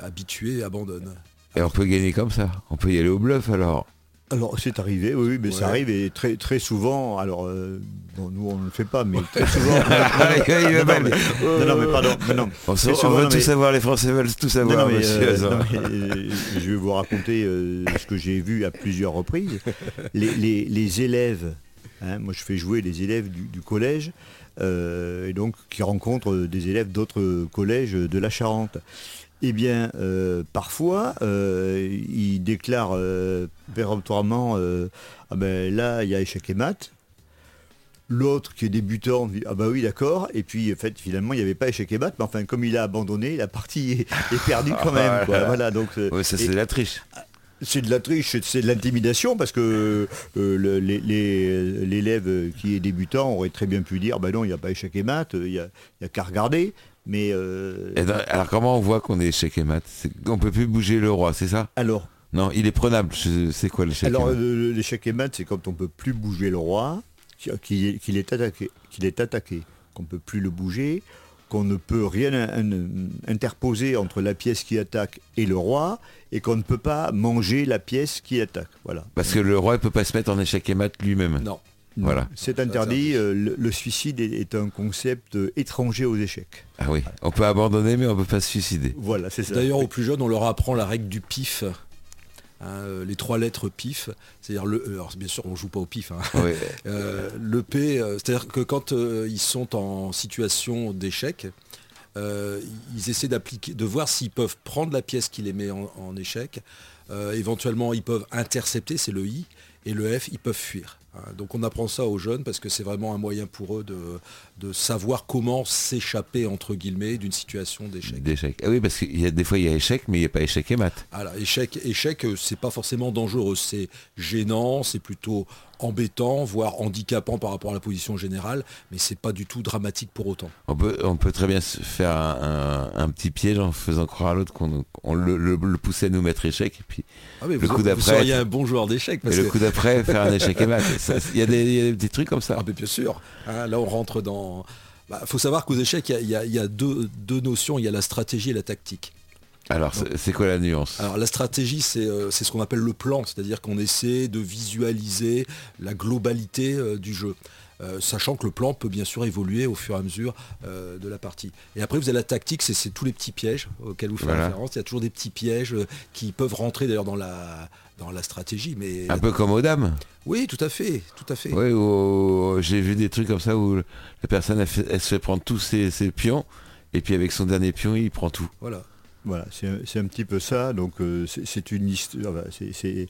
[SPEAKER 4] habitué, abandonne.
[SPEAKER 2] Et on peut gagner comme ça. On peut y aller au bluff alors.
[SPEAKER 5] Alors c'est arrivé, oui, mais
[SPEAKER 4] Ouais.
[SPEAKER 5] ça arrive et très très souvent. Alors euh, bon, nous on ne le fait pas, mais très souvent. Non, non, mais, non, non, mais pardon, mais non.
[SPEAKER 2] On, veut tout
[SPEAKER 5] mais-
[SPEAKER 2] savoir, les Français veulent tout savoir,
[SPEAKER 5] mais,
[SPEAKER 2] monsieur
[SPEAKER 5] euh, mais, euh, je vais vous raconter ce que j'ai vu à plusieurs reprises. Les, les- les élèves, hein, moi je fais jouer les élèves du, du collège, et donc qui rencontrent des élèves d'autres collèges de la Charente. Eh bien, euh, parfois, euh, ils déclarent euh, péremptoirement Ah ben là, il y a échec et mat. L'autre qui est débutant dit Ah bah oui, d'accord. Et puis, en fait, finalement, il n'y avait pas échec et mat. Mais enfin, comme il a abandonné, la partie est, est perdue quand même. quoi.
[SPEAKER 2] Voilà.
[SPEAKER 5] Donc,
[SPEAKER 2] Ouais, ça c'est de la triche.
[SPEAKER 5] c'est de la triche, c'est- de l'intimidation parce que euh, le- les- les- l'élève qui est débutant aurait très bien pu dire bah non, il n'y a pas échec et mat, il n'y il a qu'à regarder. Mais euh,
[SPEAKER 2] alors comment on voit qu'on est échec et mat On peut plus bouger le roi, c'est ça?
[SPEAKER 5] Alors,
[SPEAKER 2] Non, il est prenable. C'est quoi l'échec
[SPEAKER 5] alors
[SPEAKER 2] et mat
[SPEAKER 5] l'échec et mat, c'est quand on peut plus bouger le roi, qu'il est, attaqué, qu'il est attaqué, qu'on peut plus le bouger, qu'on ne peut rien in- interposer entre la pièce qui attaque et le roi, et qu'on ne peut pas manger la pièce qui attaque. Voilà.
[SPEAKER 2] Parce que le roi il peut pas se mettre en échec et mat lui-même?
[SPEAKER 4] Non.
[SPEAKER 2] Voilà.
[SPEAKER 5] C'est interdit. euh, le, le suicide est, est un concept euh, étranger aux échecs.
[SPEAKER 2] Ah oui, on peut abandonner mais on peut pas se suicider.
[SPEAKER 5] Voilà, c'est ça.
[SPEAKER 4] D'ailleurs, aux plus jeunes, on leur apprend la règle du pif. Hein, euh, les trois lettres pif, c'est-à-dire le. euh, Alors bien sûr, on joue pas au pif. hein. Euh, le P, euh, c'est-à-dire que quand euh, ils sont en situation d'échec, euh, ils essaient d'appliquer, de voir s'ils peuvent prendre la pièce qui les met en, en échec. Euh, éventuellement, ils peuvent intercepter, c'est le I, et le F, ils peuvent fuir. Hein, Donc on apprend ça aux jeunes parce que c'est vraiment un moyen pour eux de, de savoir comment s'échapper entre guillemets d'une situation d'échec.
[SPEAKER 2] D'échec. Ah oui, parce qu'il y a des fois il y a échec, mais il n'y a pas échec et mat.
[SPEAKER 4] Voilà, échec, échec, euh, c'est pas forcément dangereux, c'est gênant, c'est plutôt embêtant, voire handicapant par rapport à la position générale, mais c'est pas du tout dramatique pour autant.
[SPEAKER 2] On peut, on peut très bien se faire un, un- un petit piège en faisant croire à l'autre qu'on on le, le- le poussait à nous mettre échec, et puis
[SPEAKER 4] Ah mais
[SPEAKER 2] Le
[SPEAKER 4] vous,
[SPEAKER 2] coup
[SPEAKER 4] vous seriez un bon joueur d'échecs
[SPEAKER 2] et le coup d'après faire un échec et mat. Il y, a des- il y a des petits trucs comme ça.
[SPEAKER 4] Ah, mais bien sûr. Hein, là, on rentre dans. Il faut savoir qu'aux échecs, il y a, il y a- il y a deux, deux notions. Il y a la stratégie et la tactique.
[SPEAKER 2] Alors, c'est quoi la nuance?
[SPEAKER 4] Alors la stratégie, c'est euh, c'est ce qu'on appelle le plan, c'est-à-dire qu'on essaie de visualiser la globalité euh, du jeu. Euh, sachant que le plan peut bien sûr évoluer au fur et à mesure euh, de la partie. Et après, vous avez la tactique, c'est- tous les petits pièges auxquels vous faites
[SPEAKER 2] Voilà.
[SPEAKER 4] référence. Il y a toujours des petits pièges euh, qui peuvent rentrer d'ailleurs dans la, dans la stratégie. Mais
[SPEAKER 2] Un peu comme aux dames
[SPEAKER 4] oui, tout à fait, tout à fait.
[SPEAKER 2] Oui, j'ai vu des trucs comme ça où la personne elle, fait- elle se fait prendre tous ses, ses pions et puis avec son dernier pion il prend tout.
[SPEAKER 4] Voilà.
[SPEAKER 5] Voilà, c'est un, petit peu ça. Donc euh, c'est une histoire. les,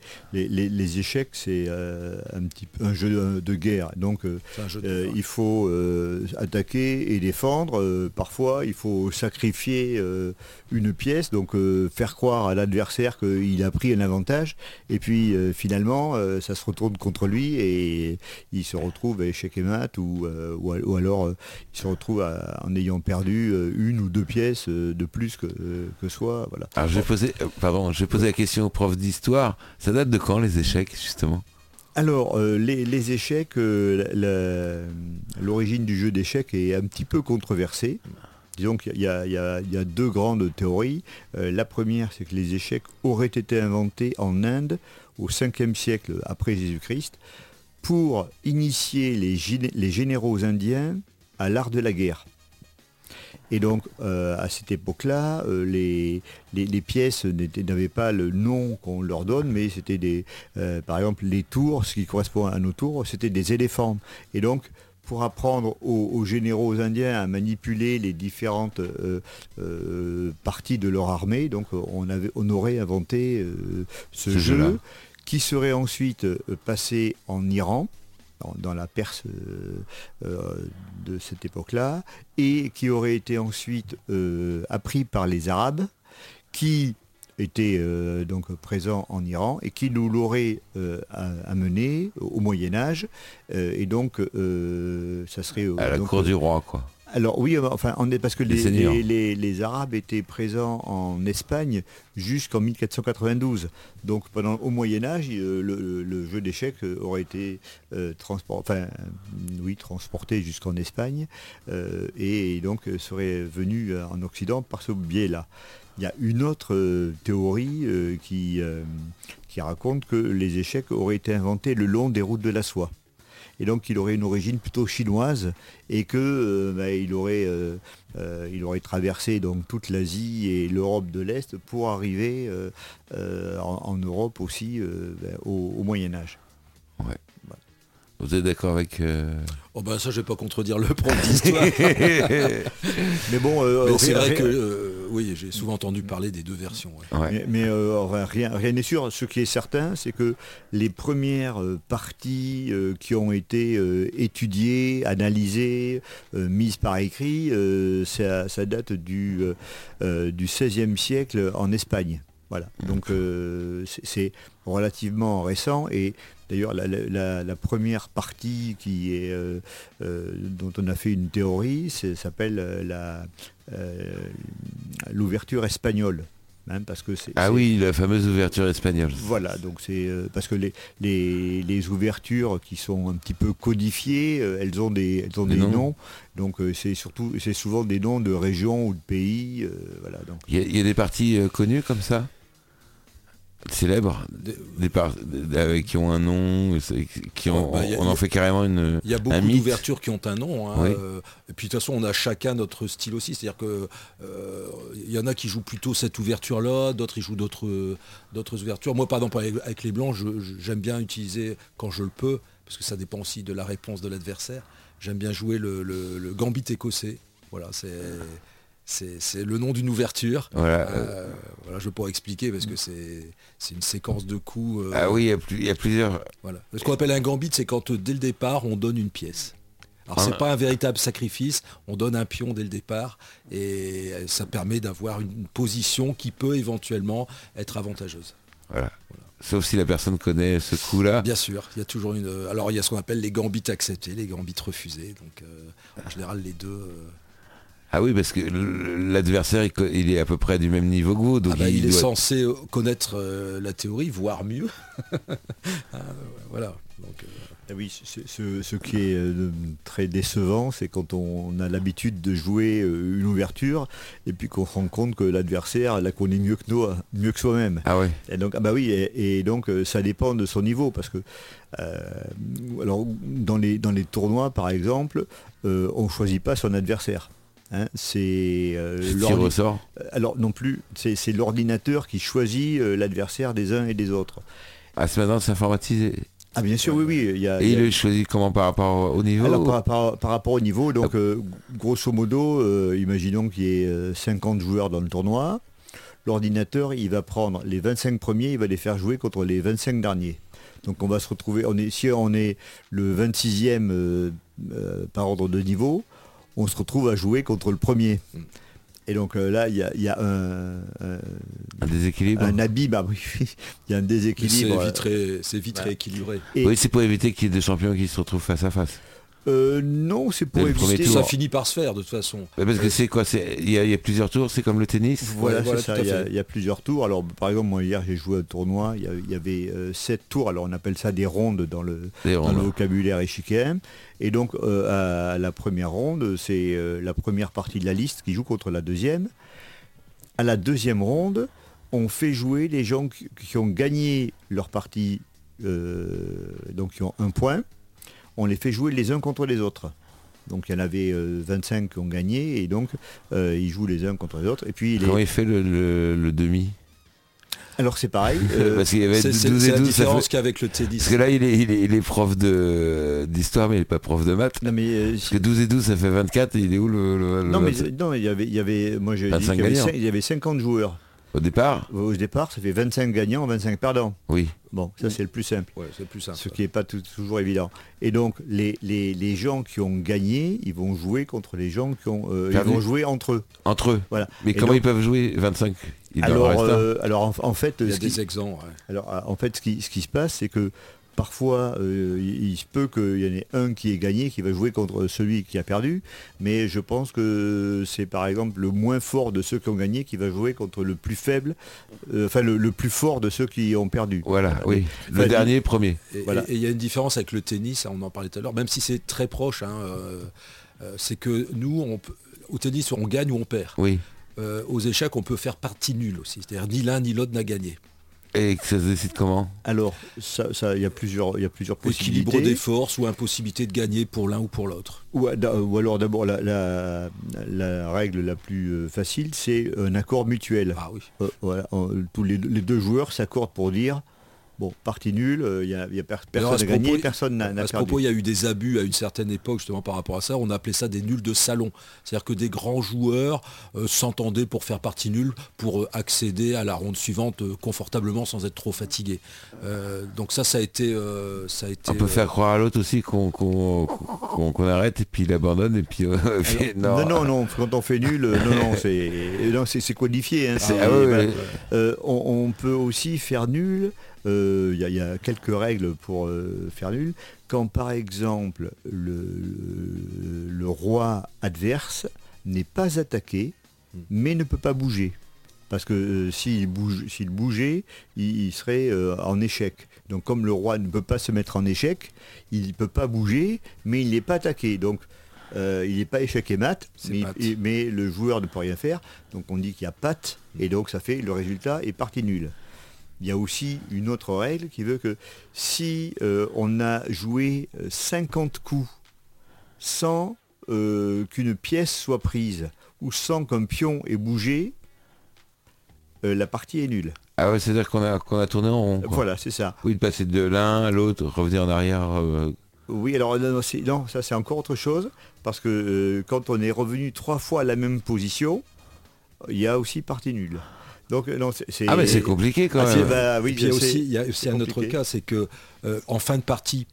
[SPEAKER 5] les- les échecs, c'est euh, un petit peu un jeu de, guerre. Donc euh,
[SPEAKER 4] de
[SPEAKER 5] il faut euh, attaquer et défendre. Parfois, il faut sacrifier une pièce, donc faire croire à l'adversaire qu'il a pris un avantage. Et puis finalement, ça se retourne contre lui et il se retrouve à échec et mat ou, ou, al- ou alors il se retrouve à- en ayant perdu une ou deux pièces de plus que, que soi. Voilà.
[SPEAKER 2] Alors je vais poser, euh, pardon, je vais poser la question au prof d'histoire. Ça date de quand les échecs justement?
[SPEAKER 5] Alors, euh, les, les échecs, euh, l'origine du jeu d'échecs est un petit peu controversée. Disons qu'il y, a- y y deux grandes théories. Euh, la première, c'est que les échecs auraient été inventés en Inde au 5e siècle après Jésus-Christ pour initier les généraux indiens à l'art de la guerre. Et donc, euh, à cette époque-là, euh, les, les- les pièces n'avaient pas le nom qu'on leur donne, mais c'était des, euh, par exemple, les tours, ce qui correspond à nos tours, c'était des éléphants. Et donc, pour apprendre aux, aux généraux indiens à manipuler les différentes euh, euh, parties de leur armée, donc on, avait, on aurait inventé euh, ce, jeu qui serait ensuite passé en Iran, dans, dans la Perse euh, euh, de cette époque-là, et qui aurait été ensuite euh, appris par les Arabes, qui étaient euh, donc présents en Iran et qui nous l'auraient euh, amené au Moyen Âge. Euh, et donc, ça serait...
[SPEAKER 2] À la
[SPEAKER 5] donc,
[SPEAKER 2] cour du roi quoi.
[SPEAKER 5] Alors oui, euh, enfin, on est parce que
[SPEAKER 2] Les
[SPEAKER 5] les,
[SPEAKER 2] seigneurs.
[SPEAKER 5] les- les- les Arabes étaient présents en Espagne jusqu'en 1492. Donc pendant au Moyen Âge, euh, le, le jeu d'échecs euh, aurait été euh, transpor- enfin, oui, transporté jusqu'en Espagne euh, et donc serait venu en Occident par ce biais-là. Il y a une autre euh, théorie qui, qui raconte que les échecs auraient été inventés le long des routes de la soie et donc il aurait une origine plutôt chinoise et que euh, bah, il aurait euh, euh, il aurait traversé toute l'Asie et l'Europe de l'Est pour arriver en, Europe aussi bah, au, au Moyen Âge.
[SPEAKER 2] Vous êtes d'accord avec euh,
[SPEAKER 4] Oh ben ça, je vais pas contredire le prof d'histoire.
[SPEAKER 5] Mais bon, euh,
[SPEAKER 4] c'est vrai que euh, oui, j'ai souvent entendu parler des deux versions. ouais.
[SPEAKER 2] ouais.
[SPEAKER 5] Mais, euh, rien rien n'est sûr. Ce qui est certain, c'est que les premières parties euh, qui ont été euh, étudiées, analysées, euh, mises par écrit, euh, ça, ça date du, du XVIe siècle en Espagne. Voilà. Donc euh, c'est- c'est relativement récent et d'ailleurs la, la- la- la première partie qui est euh, euh, dont on a fait une théorie, s'appelle euh, la l'ouverture espagnole. hein, parce que c'est
[SPEAKER 2] Ah oui, la fameuse ouverture espagnole.
[SPEAKER 5] voilà, donc c'est euh, parce que les, les, les ouvertures qui sont un petit peu codifiées, euh, elles ont des, elles ont
[SPEAKER 2] Des
[SPEAKER 5] des
[SPEAKER 2] noms.
[SPEAKER 5] Donc euh, c'est surtout, c'est souvent des noms de régions ou de pays. voilà, donc.
[SPEAKER 2] Il y, a- il y a des parties connues comme ça? Célèbres
[SPEAKER 4] Des-
[SPEAKER 2] par- euh, qui ont un nom, qui ont,
[SPEAKER 4] Oh, bah, a-
[SPEAKER 2] on en fait carrément une.
[SPEAKER 4] Il y a beaucoup d'ouvertures qui ont un nom. hein,
[SPEAKER 2] Oui.
[SPEAKER 4] euh, et puis de toute façon, on a chacun notre style aussi. C'est-à-dire que euh, il y en a qui jouent plutôt cette ouverture-là, d'autres ils jouent d'autres d'autres ouvertures. Moi, par exemple, avec, les blancs, j'aime bien utiliser quand je le peux, parce que ça dépend aussi de la réponse de l'adversaire. J'aime bien jouer le, le- le gambit écossais. Voilà, c'est c'est le nom d'une ouverture.
[SPEAKER 2] Voilà.
[SPEAKER 4] Euh, voilà, je pas expliquer parce que c'est une séquence de coups. euh,
[SPEAKER 2] Ah oui, il y a plus- il y, a plusieurs.
[SPEAKER 4] voilà. Ce qu'on appelle un gambit, c'est quand euh, dès le départ, on donne une pièce. Alors
[SPEAKER 2] Ah.
[SPEAKER 4] c'est pas un véritable sacrifice, on donne un pion dès le départ et euh, ça permet d'avoir une position qui peut éventuellement être avantageuse.
[SPEAKER 2] Voilà. Sauf si la personne connaît ce coup-là.
[SPEAKER 4] Bien sûr, il y a toujours une. euh, Alors il y a ce qu'on appelle les gambits acceptés, les gambits refusés. Donc euh, en général les deux.
[SPEAKER 2] Ah oui, parce que l'adversaire, il, est à peu près du même niveau que vous. Donc
[SPEAKER 4] ah bah, il, est
[SPEAKER 2] doit-
[SPEAKER 4] censé euh, connaître euh, la théorie, voire mieux. Ah, voilà. Donc, euh,
[SPEAKER 5] Ah oui, ce, ce- ce qui est euh, très décevant, c'est quand on a l'habitude de jouer euh, une ouverture et puis qu'on se rend compte que l'adversaire la connaît mieux que nous, mieux que soi-même.
[SPEAKER 2] Ah ouais.
[SPEAKER 5] Et donc, ah bah oui, et, et donc ça dépend de son niveau parce que euh, alors dans les dans les tournois par exemple, euh, on choisit pas son adversaire. Hein. c'est euh, alors non plus, c'est l'ordinateur qui choisit euh, l'adversaire des uns et des autres.
[SPEAKER 2] Ah, c'est maintenant c'est informatisé.
[SPEAKER 5] Ah bien sûr, oui, oui. Il y a,
[SPEAKER 2] Et
[SPEAKER 5] il
[SPEAKER 2] le choisit comment par rapport au niveau
[SPEAKER 5] Alors par, par- par rapport au niveau, donc euh, grosso modo, imaginons qu'il y ait euh, 50 joueurs dans le tournoi. L'ordinateur, il va prendre les 25 premiers, il va les faire jouer contre les 25 derniers. Donc on va se retrouver, on est, si on est le 26e euh, euh, par ordre de niveau, on se retrouve à jouer contre le premier. Et donc euh, là, il y a, il y a un, un-
[SPEAKER 2] Un déséquilibre.
[SPEAKER 5] un abîme, ah oui, il y a un
[SPEAKER 4] c'est
[SPEAKER 5] déséquilibre.
[SPEAKER 4] vite, ré- c'est vite
[SPEAKER 5] Voilà.
[SPEAKER 4] rééquilibré.
[SPEAKER 5] Et-
[SPEAKER 2] Oui, c'est pour éviter qu'il y ait des champions qui se retrouvent face à face.
[SPEAKER 5] Euh, non, c'est pour éviter.
[SPEAKER 2] tour.
[SPEAKER 4] Ça finit par se faire de toute façon.
[SPEAKER 2] Parce que c'est quoi Il y, a- il y a plusieurs tours, c'est comme le tennis?
[SPEAKER 5] Voilà, c'est ça. Il y, a, y plusieurs tours. Alors, par exemple, moi hier, j'ai joué un tournoi. Il y, avait euh, sept tours. Alors, on appelle ça des rondes dans le, dans vocabulaire échiquéen. Et donc, euh, à la première ronde, c'est euh, la première partie de la liste qui joue contre la deuxième. À la deuxième ronde, on fait jouer les gens qui, qui ont gagné leur partie, euh, donc qui ont un point. On les fait jouer les uns contre les autres. Donc il y en avait euh, 25 qui ont gagné et donc euh, ils jouent les uns contre les autres. Et puis les-
[SPEAKER 2] Comment il fait le, le- le demi
[SPEAKER 5] alors c'est pareil. euh,
[SPEAKER 2] Parce qu'il y avait
[SPEAKER 4] C'est
[SPEAKER 2] 12
[SPEAKER 4] c'est-
[SPEAKER 2] et
[SPEAKER 4] c'est la
[SPEAKER 2] 12. ça fait-
[SPEAKER 4] différence qu'avec le tennis.
[SPEAKER 2] Parce que là, il est, il est, il est prof de- d'histoire, mais il n'est pas prof de maths.
[SPEAKER 5] non mais, euh,
[SPEAKER 2] Parce que 12 et 12, ça fait 24. Et il est où le, le- le
[SPEAKER 5] non mais
[SPEAKER 2] 27?
[SPEAKER 5] non il y avait il y avait moi j'ai dit
[SPEAKER 2] 25
[SPEAKER 5] qu'il y avait,
[SPEAKER 2] gagnants.
[SPEAKER 5] cin- il y avait 50 joueurs.
[SPEAKER 2] Au départ
[SPEAKER 5] Au départ ça fait 25 gagnants, 25 perdants.
[SPEAKER 2] Oui.
[SPEAKER 5] Bon ça c'est le plus simple.
[SPEAKER 4] Ouais, c'est plus simple.
[SPEAKER 5] Ce qui n'est pas tout- toujours évident. Et donc les, les, les gens qui ont gagné, ils vont jouer contre les gens qui ont euh, ils vont jouer entre eux.
[SPEAKER 2] Entre eux.
[SPEAKER 5] Voilà.
[SPEAKER 2] Mais
[SPEAKER 5] Et
[SPEAKER 2] comment
[SPEAKER 5] donc-
[SPEAKER 2] ils peuvent jouer 25 Il
[SPEAKER 5] Alors, euh, alors en, en fait,
[SPEAKER 4] Il y a
[SPEAKER 5] qui-
[SPEAKER 4] des exemples. ouais.
[SPEAKER 5] Alors, en fait, ce qui, ce qui se passe, c'est que parfois, euh, il, il se peut qu'il y en ait un qui ait gagné, qui va jouer contre celui qui a perdu, mais je pense que c'est par exemple le moins fort de ceux qui ont gagné qui va jouer contre le plus faible, euh, enfin le, le plus fort de ceux qui ont perdu.
[SPEAKER 2] Voilà, oui. Le
[SPEAKER 5] Enfin,
[SPEAKER 2] dernier, premier.
[SPEAKER 4] Et
[SPEAKER 5] Voilà.
[SPEAKER 4] et- et il y a une différence avec le tennis, hein, on en parlait tout à l'heure, même si c'est très proche, hein, euh, c'est que nous, on au tennis, on gagne ou on perd.
[SPEAKER 2] Oui.
[SPEAKER 4] Euh, aux échecs, on peut faire partie nulle aussi. C'est-à-dire ni l'un ni l'autre n'a gagné.
[SPEAKER 2] Et que ça se décide comment?
[SPEAKER 5] Alors, ça, ça, il y a plusieurs, il y a plusieurs
[SPEAKER 4] Équilibre
[SPEAKER 5] possibilités.
[SPEAKER 4] des forces ou impossibilité de gagner pour l'un ou pour l'autre.
[SPEAKER 5] Ou, ou alors d'abord la, la- la règle la plus euh, facile, c'est un accord mutuel.
[SPEAKER 4] Ah oui.
[SPEAKER 5] Euh, voilà, euh, tous les, les deux joueurs s'accordent pour dire bon, partie nulle, euh, il y a, il y a per-
[SPEAKER 4] Alors,
[SPEAKER 5] personne
[SPEAKER 4] à
[SPEAKER 5] n'a gagné,
[SPEAKER 4] propos,
[SPEAKER 5] personne n'a
[SPEAKER 4] À ce
[SPEAKER 5] perdu.
[SPEAKER 4] propos, il y a eu des abus à une certaine époque justement par rapport à ça. On appelait ça des nuls de salon. C'est-à-dire que des grands joueurs euh, s'entendaient pour faire partie nulle, pour euh, accéder à la ronde suivante euh, confortablement sans être trop fatigué. Euh, donc ça, ça a été, euh, ça a été.
[SPEAKER 2] On peut
[SPEAKER 4] euh,
[SPEAKER 2] faire croire à l'autre aussi qu'on qu'on- qu'on- arrête et puis il abandonne et puis... euh, puis-
[SPEAKER 5] non, non, non, quand on fait nul, euh, non, non, c'est non, codifié. hein,
[SPEAKER 2] ah.
[SPEAKER 5] Euh, on, on peut aussi faire nul. euh, Il y, a- il y a quelques règles pour faire nul. Quand par exemple le, le- le roi adverse n'est pas attaqué, mais ne peut pas bouger. Parce que euh, s'il bouge, s'il bougeait, il, il serait euh, en échec. Donc comme le roi ne peut pas se mettre en échec, il ne peut pas bouger, mais il n'est pas attaqué. Donc euh, il n'est pas échec et mat, mais,
[SPEAKER 4] mat.
[SPEAKER 5] et- mais le joueur ne peut rien faire. Donc on dit qu'il y a patte, et donc ça fait le résultat est partie nulle. Il y a aussi une autre règle qui veut que si euh, on a joué euh, 50 coups sans euh, qu'une pièce soit prise ou sans qu'un pion ait bougé, euh, la partie est nulle.
[SPEAKER 2] Ah ouais, c'est-à-dire qu'on a, qu'on a tourné en rond. quoi.
[SPEAKER 5] Voilà, c'est ça.
[SPEAKER 2] Oui, de passer de l'un à l'autre, revenir en arrière. euh,
[SPEAKER 5] Oui, alors non, non, ça c'est encore autre chose, parce que euh, quand on est revenu trois fois à la même position, il y a aussi partie nulle. Donc non, c'est...
[SPEAKER 2] Ah mais c'est compliqué quand
[SPEAKER 5] Ah,
[SPEAKER 2] même.
[SPEAKER 5] bah, oui,
[SPEAKER 4] Et puis il y a
[SPEAKER 5] c'est-
[SPEAKER 4] aussi, il y a aussi
[SPEAKER 5] c'est
[SPEAKER 4] un autre cas, c'est que euh, en fin de partie,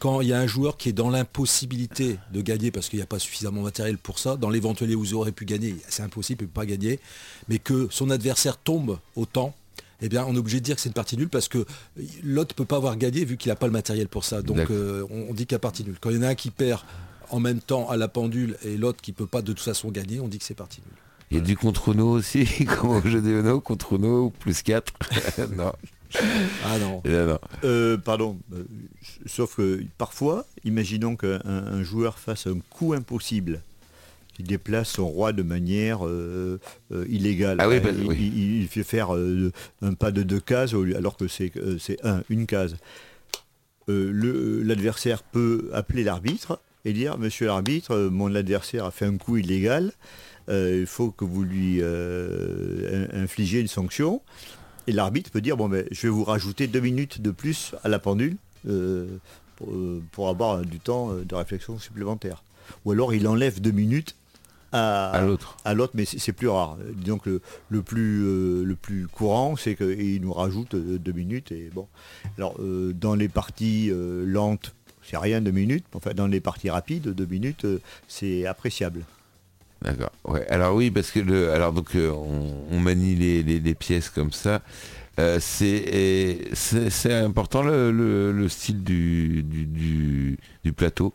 [SPEAKER 4] quand il y a un joueur qui est dans l'impossibilité de gagner parce qu'il n'y a pas suffisamment de matériel pour ça, dans l'éventualité où vous aurez pu gagner, c'est impossible, il ne peut pas gagner, mais que son adversaire tombe au temps, eh bien on est obligé de dire que c'est une partie nulle parce que l'autre ne peut pas avoir gagné vu qu'il n'a pas le matériel pour ça. Donc euh, on, on dit qu'il y a partie nulle. Quand il y en a un qui perd en même temps à la pendule et l'autre qui ne peut pas de toute façon gagner, on dit que c'est partie nulle.
[SPEAKER 2] Il y a du contre Uno aussi, comme au jeu des Uno, contre Uno, plus 4. non.
[SPEAKER 4] Ah non.
[SPEAKER 2] Et là, non.
[SPEAKER 5] Euh, pardon. euh, Sauf que parfois, imaginons qu'un un joueur fasse un coup impossible. Il déplace son roi de manière euh, euh, illégale.
[SPEAKER 2] Ah oui, bah,
[SPEAKER 5] il,
[SPEAKER 2] oui.
[SPEAKER 5] il- il fait faire euh, un pas de deux cases alors que c'est euh, c'est un, une case. Euh, L'adversaire peut appeler l'arbitre et dire Monsieur l'arbitre, mon adversaire a fait un coup illégal. euh, il faut que vous lui euh, in- infligez une sanction. Et l'arbitre peut dire bon ben je vais vous rajouter deux minutes de plus à la pendule euh, pour, euh, pour avoir du temps euh, de réflexion supplémentaire. Ou alors il enlève deux minutes à,
[SPEAKER 2] À l'autre.
[SPEAKER 5] à l'autre, mais c'est plus rare. Que le, le plus, euh, le plus courant, c'est qu'il nous rajoute deux minutes. Et bon. Alors, euh, dans les parties lentes, c'est rien deux minutes. Enfin, dans les parties rapides, deux minutes, c'est appréciable.
[SPEAKER 2] D'accord. Alors oui, parce que alors donc euh, on, manie les, pièces comme ça. Euh, c'est important le, le- le style du, du- du plateau?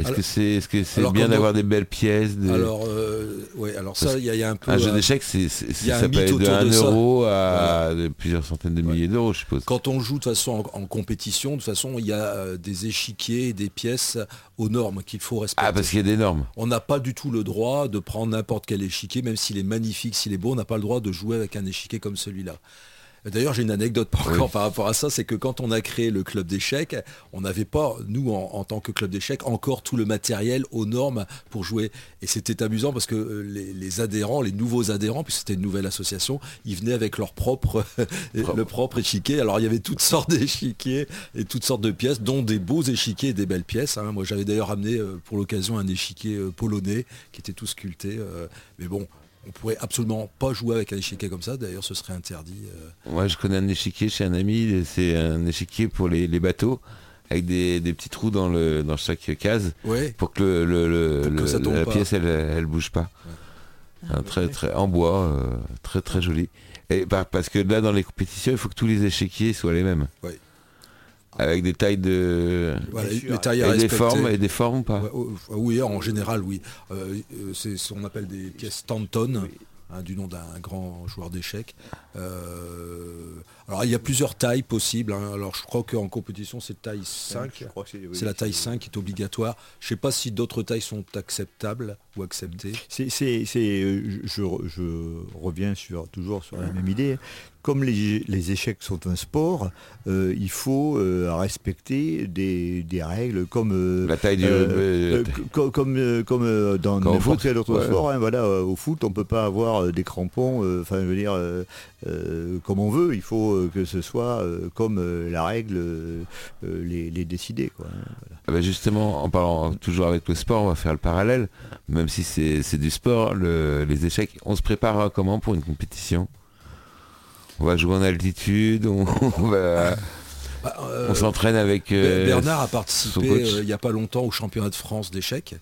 [SPEAKER 2] Est-ce que c'est bien d'avoir
[SPEAKER 4] on-
[SPEAKER 2] des belles pièces de-
[SPEAKER 4] Alors, euh, ouais, alors ça, il y, a- il y a un peu.
[SPEAKER 2] Un jeu d'échecs, c'est, ça peut aller de
[SPEAKER 4] autour
[SPEAKER 2] 1
[SPEAKER 4] de ça.
[SPEAKER 2] euro à plusieurs centaines de milliers d'euros, je suppose.
[SPEAKER 4] Quand on joue de façon en, en compétition, de toute façon, il y a euh, des échiquiers et des pièces aux normes qu'il faut respecter.
[SPEAKER 2] Ah, parce qu'il y a des normes.
[SPEAKER 4] On n'a pas du tout le droit de prendre n'importe quel échiquier, même s'il est magnifique, s'il est beau, on n'a pas le droit de jouer avec un échiquier comme celui-là. D'ailleurs, j'ai une anecdote par, encore
[SPEAKER 2] Oui.
[SPEAKER 4] par rapport à ça, c'est que quand on a créé le club d'échecs, on n'avait pas, nous, en, en tant que club d'échecs, encore tout le matériel aux normes pour jouer. Et c'était amusant parce que euh, les, les adhérents, les nouveaux adhérents, puisque c'était une nouvelle association, ils venaient avec leur propre, le propre échiquier. Alors il y avait toutes sortes d'échiquiers et toutes sortes de pièces, dont des beaux échiquiers et des belles pièces. hein. Moi, j'avais d'ailleurs amené euh, pour l'occasion un échiquier euh, polonais qui était tout sculpté. mais bon, on pourrait absolument pas jouer avec un échiquier comme ça. D'ailleurs, ce serait interdit. euh.
[SPEAKER 2] Moi, je connais un échiquier chez un ami. C'est un échiquier pour les, les bateaux avec des, des petits trous dans, le, dans chaque case
[SPEAKER 4] Ouais.
[SPEAKER 2] pour que, le, le- le-
[SPEAKER 4] Pour que
[SPEAKER 2] le-
[SPEAKER 4] ça tombe
[SPEAKER 2] la
[SPEAKER 4] pas.
[SPEAKER 2] pièce elle, elle bouge pas. Un très, très, en bois, euh, très très joli. Et parce que là, dans les compétitions, il faut que tous les échiquiers soient les mêmes.
[SPEAKER 4] Ouais.
[SPEAKER 2] Avec des tailles de.
[SPEAKER 4] Voilà, les tailles à
[SPEAKER 2] Et des formes, et des formes ou pas
[SPEAKER 4] Ouais, oh, oui, en général, oui. Euh, euh, c'est ce qu'on appelle des pièces Stanton, hein, du nom d'un grand joueur d'échecs. Euh, alors, il y a plusieurs tailles possibles. hein. Alors, je crois qu'en compétition, c'est taille 5.
[SPEAKER 5] Je crois que c'est oui,
[SPEAKER 4] la taille
[SPEAKER 5] c'est-
[SPEAKER 4] 5 qui est obligatoire. Je ne sais pas si d'autres tailles sont acceptables ou acceptées.
[SPEAKER 5] C'est, c'est- c'est, je, je reviens sur, toujours sur la même idée. Comme les, les échecs sont un sport, euh, il faut euh, respecter des, des règles comme euh,
[SPEAKER 2] La taille du.
[SPEAKER 5] co- comme, comme dans n'importe
[SPEAKER 2] foot,
[SPEAKER 5] quel autre
[SPEAKER 2] ouais.
[SPEAKER 5] sport, hein, voilà, au foot, on peut pas avoir des crampons, enfin je veux dire, comme on veut, il faut que ce soit comme la règle les, les décider. Quoi, hein, voilà.
[SPEAKER 2] Ah bah justement, en parlant toujours avec le sport, on va faire le parallèle. Même si c'est du sport, le- les échecs, on se prépare comment pour une compétition? On va jouer en altitude, on, on va-
[SPEAKER 4] Bah, euh,
[SPEAKER 2] on s'entraîne avec... euh,
[SPEAKER 4] Bernard a participé euh, il n'y a pas longtemps au championnat de France d'échecs.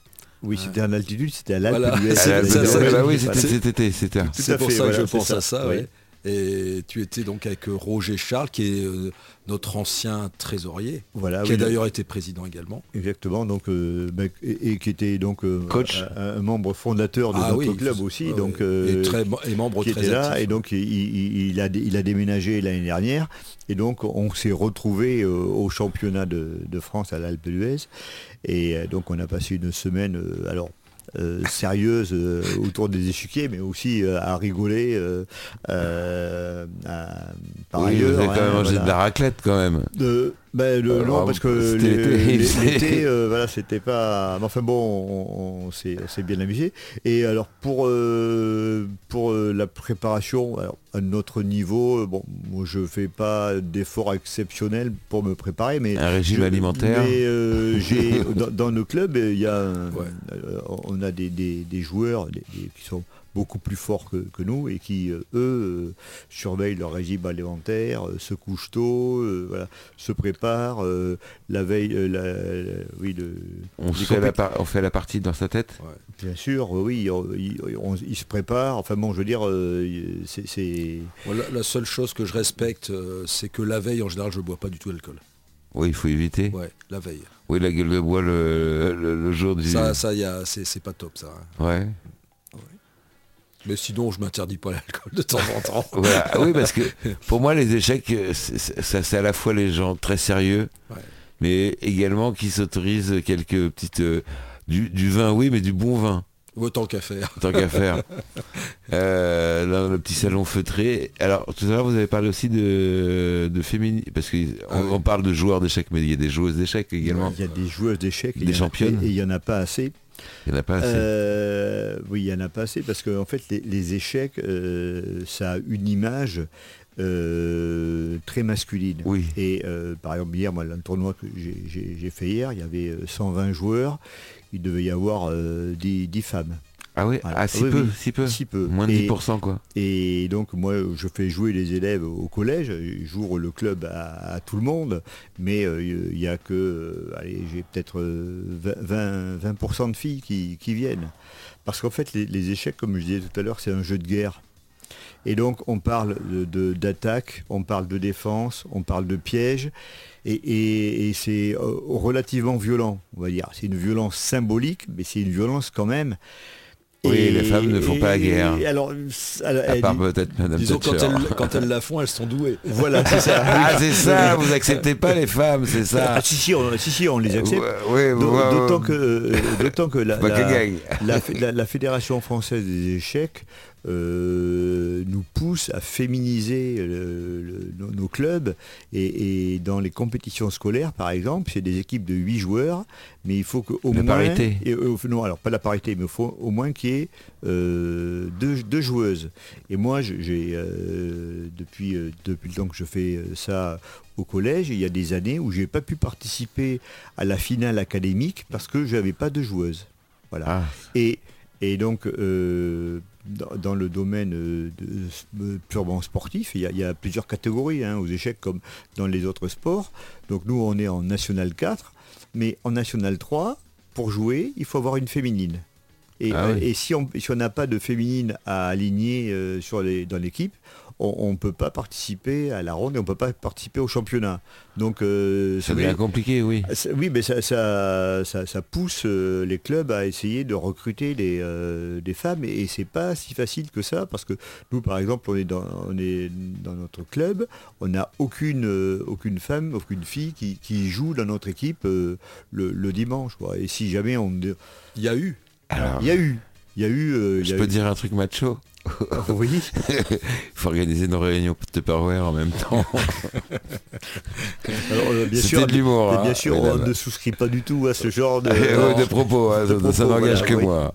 [SPEAKER 5] Oui, c'était en altitude, c'était à l'Alpe
[SPEAKER 4] Voilà.
[SPEAKER 5] d'Huez.
[SPEAKER 2] Ah, bah, c'était cet été, c'était.
[SPEAKER 4] C'est pour
[SPEAKER 5] fait,
[SPEAKER 4] ça
[SPEAKER 5] voilà,
[SPEAKER 4] que je pense
[SPEAKER 5] ça,
[SPEAKER 4] à ça.
[SPEAKER 5] oui.
[SPEAKER 4] ouais. Et tu étais donc avec euh, Roger Charles, qui est euh, notre ancien trésorier,
[SPEAKER 5] Voilà,
[SPEAKER 4] qui
[SPEAKER 5] oui,
[SPEAKER 4] a d'ailleurs été président également.
[SPEAKER 5] Exactement, donc euh, ben, et, et qui était donc euh,
[SPEAKER 2] Coach.
[SPEAKER 5] un, un membre fondateur de
[SPEAKER 4] Ah
[SPEAKER 5] notre
[SPEAKER 4] oui,
[SPEAKER 5] club aussi, donc
[SPEAKER 4] et, très, et membre
[SPEAKER 5] qui
[SPEAKER 4] très
[SPEAKER 5] était là
[SPEAKER 4] actif.
[SPEAKER 5] et donc il, il- il a, dé- il a déménagé l'année dernière et donc on s'est retrouvé au championnat de, de France à l'Alpe d'Huez et donc on a passé une semaine alors euh, sérieuse euh, autour des échiquiers mais aussi euh, à rigoler à- par
[SPEAKER 2] Oui, vous avez quand
[SPEAKER 5] hein,
[SPEAKER 2] même mangé
[SPEAKER 5] voilà.
[SPEAKER 2] de la raclette quand même.
[SPEAKER 5] Euh, ben, le-
[SPEAKER 2] Alors,
[SPEAKER 5] non, parce que
[SPEAKER 2] l'été.
[SPEAKER 5] l'é- l'été, euh, voilà, c'était pas. mais Enfin bon, on, on s'est bien amusé. Et alors pour euh, pour euh, la préparation, alors, à notre niveau, euh, bon, moi je fais pas d'efforts exceptionnels pour me préparer, mais
[SPEAKER 2] Un régime
[SPEAKER 5] je-
[SPEAKER 2] alimentaire.
[SPEAKER 5] Mais euh, j'ai dans, dans nos clubs, il y a
[SPEAKER 4] Ouais.
[SPEAKER 5] euh, on a des, des- des joueurs des- qui sont beaucoup plus forts que, que nous et qui euh, eux euh, surveillent leur régime alimentaire, euh, se couchent tôt, euh, voilà, se préparent euh, la veille, euh, la- la- oui, le,
[SPEAKER 2] On, fait la on fait la partie dans sa tête?
[SPEAKER 5] Bien sûr, oui, on- ils on- ils se préparent. Enfin bon, je veux dire, euh, c'est-
[SPEAKER 4] Voilà, la seule chose que je respecte, c'est que la veille, en général, je ne bois pas du tout d'alcool.
[SPEAKER 2] Oui, il faut éviter.
[SPEAKER 4] Ouais, la veille.
[SPEAKER 2] Oui, la gueule de bois le, le- le jour du...
[SPEAKER 4] Ça, ça y a, c'est c'est pas top, ça. hein.
[SPEAKER 2] Ouais.
[SPEAKER 4] Mais sinon, je m'interdis pas l'alcool de temps en temps.
[SPEAKER 2] Voilà. Ah Oui, parce que pour moi, les échecs, euh, c'est- c'est- ça c'est à la fois les gens très sérieux,
[SPEAKER 4] Ouais.
[SPEAKER 2] mais également qui s'autorisent quelques petites... euh, du, du vin, oui, mais du bon vin,
[SPEAKER 4] Autant qu'à faire.
[SPEAKER 2] tant qu'à faire. Euh, dans le petit salon feutré. Alors, tout à l'heure, vous avez parlé aussi de, de féminin, parce qu'on
[SPEAKER 4] Ah oui.
[SPEAKER 2] on parle de joueurs d'échecs, mais il y a des joueuses d'échecs également.
[SPEAKER 5] Il y a des joueuses d'échecs et
[SPEAKER 2] Des
[SPEAKER 5] a-
[SPEAKER 2] championnes.
[SPEAKER 5] et il n'y en a pas assez.
[SPEAKER 2] Il n'y en a pas assez.
[SPEAKER 5] Euh, oui, il n'y en a pas assez parce qu'en fait, les, les échecs, euh, ça a une image euh, très masculine.
[SPEAKER 2] Oui.
[SPEAKER 5] Et par exemple, hier, moi, le tournoi que j'ai- fait hier, il y avait euh, 120 joueurs. Il devait y avoir euh, 10, 10 femmes.
[SPEAKER 2] Ah oui,
[SPEAKER 5] Voilà.
[SPEAKER 2] ah, si
[SPEAKER 5] Oui,
[SPEAKER 2] peu,
[SPEAKER 5] oui,
[SPEAKER 2] si peu.
[SPEAKER 5] si peu.
[SPEAKER 2] Moins de
[SPEAKER 5] Et-
[SPEAKER 2] 10% quoi.
[SPEAKER 5] Et donc moi je fais jouer les élèves au collège, j'ouvre le club à, à tout le monde, mais euh, il n'y a que, euh, allez, j'ai peut-être euh, 20, 20 20% de filles qui, qui viennent. Parce qu'en fait les, les échecs, comme je disais tout à l'heure, c'est un jeu de guerre. Et donc on parle de- de- d'attaque, on parle de défense, on parle de piège, et, et- et c'est euh, relativement violent, on va dire. C'est une violence symbolique, mais c'est une violence quand même.
[SPEAKER 2] Oui, les femmes ne font pas la guerre.
[SPEAKER 5] et alors,
[SPEAKER 2] À part peut-être Madame
[SPEAKER 4] Disons, quand
[SPEAKER 2] Thatcher.
[SPEAKER 4] elles, quand elles la font, elles sont douées.
[SPEAKER 5] Voilà, c'est ça.
[SPEAKER 2] Ah c'est ça, vous acceptez pas les femmes, c'est ça.
[SPEAKER 5] Ah, si, si, on, si, si, on les accepte.
[SPEAKER 2] Ouais, ouais,
[SPEAKER 5] D'autant
[SPEAKER 2] ouais.
[SPEAKER 5] que, d'autant que la, la, la- la Fédération française des échecs euh, nous pousse à féminiser le- le- nos, nos clubs. Et, et dans les compétitions scolaires par exemple c'est des équipes de 8 joueurs mais il faut qu'au
[SPEAKER 2] La
[SPEAKER 5] moins
[SPEAKER 2] parité.
[SPEAKER 5] et, euh, non alors pas la parité mais il faut au moins qu'il y ait euh, deux, deux joueuses. Et moi je- j'ai depuis, depuis le temps que je fais ça au collège il y a des années où j'ai pas pu participer à la finale académique parce que je n'avais pas de joueuse voilà.
[SPEAKER 2] Ah,
[SPEAKER 5] et, et donc, euh, dans, dans le domaine euh, de, de- purement sportif, il y a, il y a plusieurs catégories hein, aux échecs comme dans les autres sports. Donc nous, on est en National 4, mais en National 3, pour jouer, il faut avoir une féminine. Et,
[SPEAKER 2] Ah oui.
[SPEAKER 5] et si on si on n'a pas de féminine à aligner euh, sur les, dans l'équipe, on ne peut pas participer à la ronde et on ne peut pas participer au championnat. Donc, euh,
[SPEAKER 2] ça devient compliqué, oui.
[SPEAKER 5] ça- Oui, mais ça, ça, ça- ça pousse euh, les clubs à essayer de recruter des, euh, des femmes et, et c'est pas si facile que ça parce que nous, par exemple, on est dans, on est dans notre club, on n'a aucune, euh, aucune femme, aucune fille qui, qui joue dans notre équipe euh, le, le dimanche. quoi. Et si jamais on...
[SPEAKER 4] Il y a eu.
[SPEAKER 2] Alors,
[SPEAKER 5] Il y a eu, il y a eu... euh, y
[SPEAKER 2] je
[SPEAKER 5] a
[SPEAKER 2] peux
[SPEAKER 5] eu-
[SPEAKER 2] dire un truc macho?
[SPEAKER 5] Oui.
[SPEAKER 2] Il faut organiser nos réunions Tupperware en même temps.
[SPEAKER 5] Alors, euh, bien
[SPEAKER 2] C'était
[SPEAKER 5] sûr,
[SPEAKER 2] de l'humour,
[SPEAKER 5] bien
[SPEAKER 2] hein,
[SPEAKER 5] sûr, on ne souscrit pas du tout à ce genre de...
[SPEAKER 2] Euh, de propos, hein,
[SPEAKER 5] De
[SPEAKER 2] ça- n'engage
[SPEAKER 5] voilà,
[SPEAKER 2] que
[SPEAKER 5] oui.
[SPEAKER 2] moi.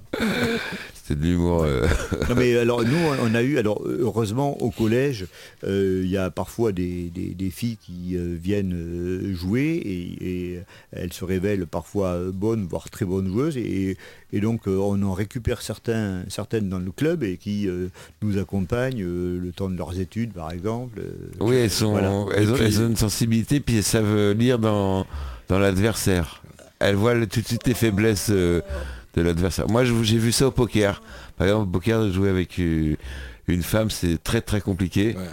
[SPEAKER 2] De l'humour. euh,
[SPEAKER 5] Non, mais alors nous on a eu alors heureusement au collège euh, il y a parfois des, des- des filles qui euh, viennent jouer et, et elles se révèlent parfois bonnes voire très bonnes joueuses et, et donc on en récupère certains, certaines dans le club et qui nous accompagnent le temps de leurs études par exemple.
[SPEAKER 2] Oui, elles, sont,
[SPEAKER 5] Voilà.
[SPEAKER 2] elles, ont,
[SPEAKER 5] puis-
[SPEAKER 2] elles ont une sensibilité, puis elles savent lire dans, dans l'adversaire. Elles voient le- tout de suite les faiblesses de l'adversaire. Moi, j'ai vu ça au poker. Par exemple, au poker, de jouer avec une femme, c'est très très compliqué.
[SPEAKER 4] Ouais.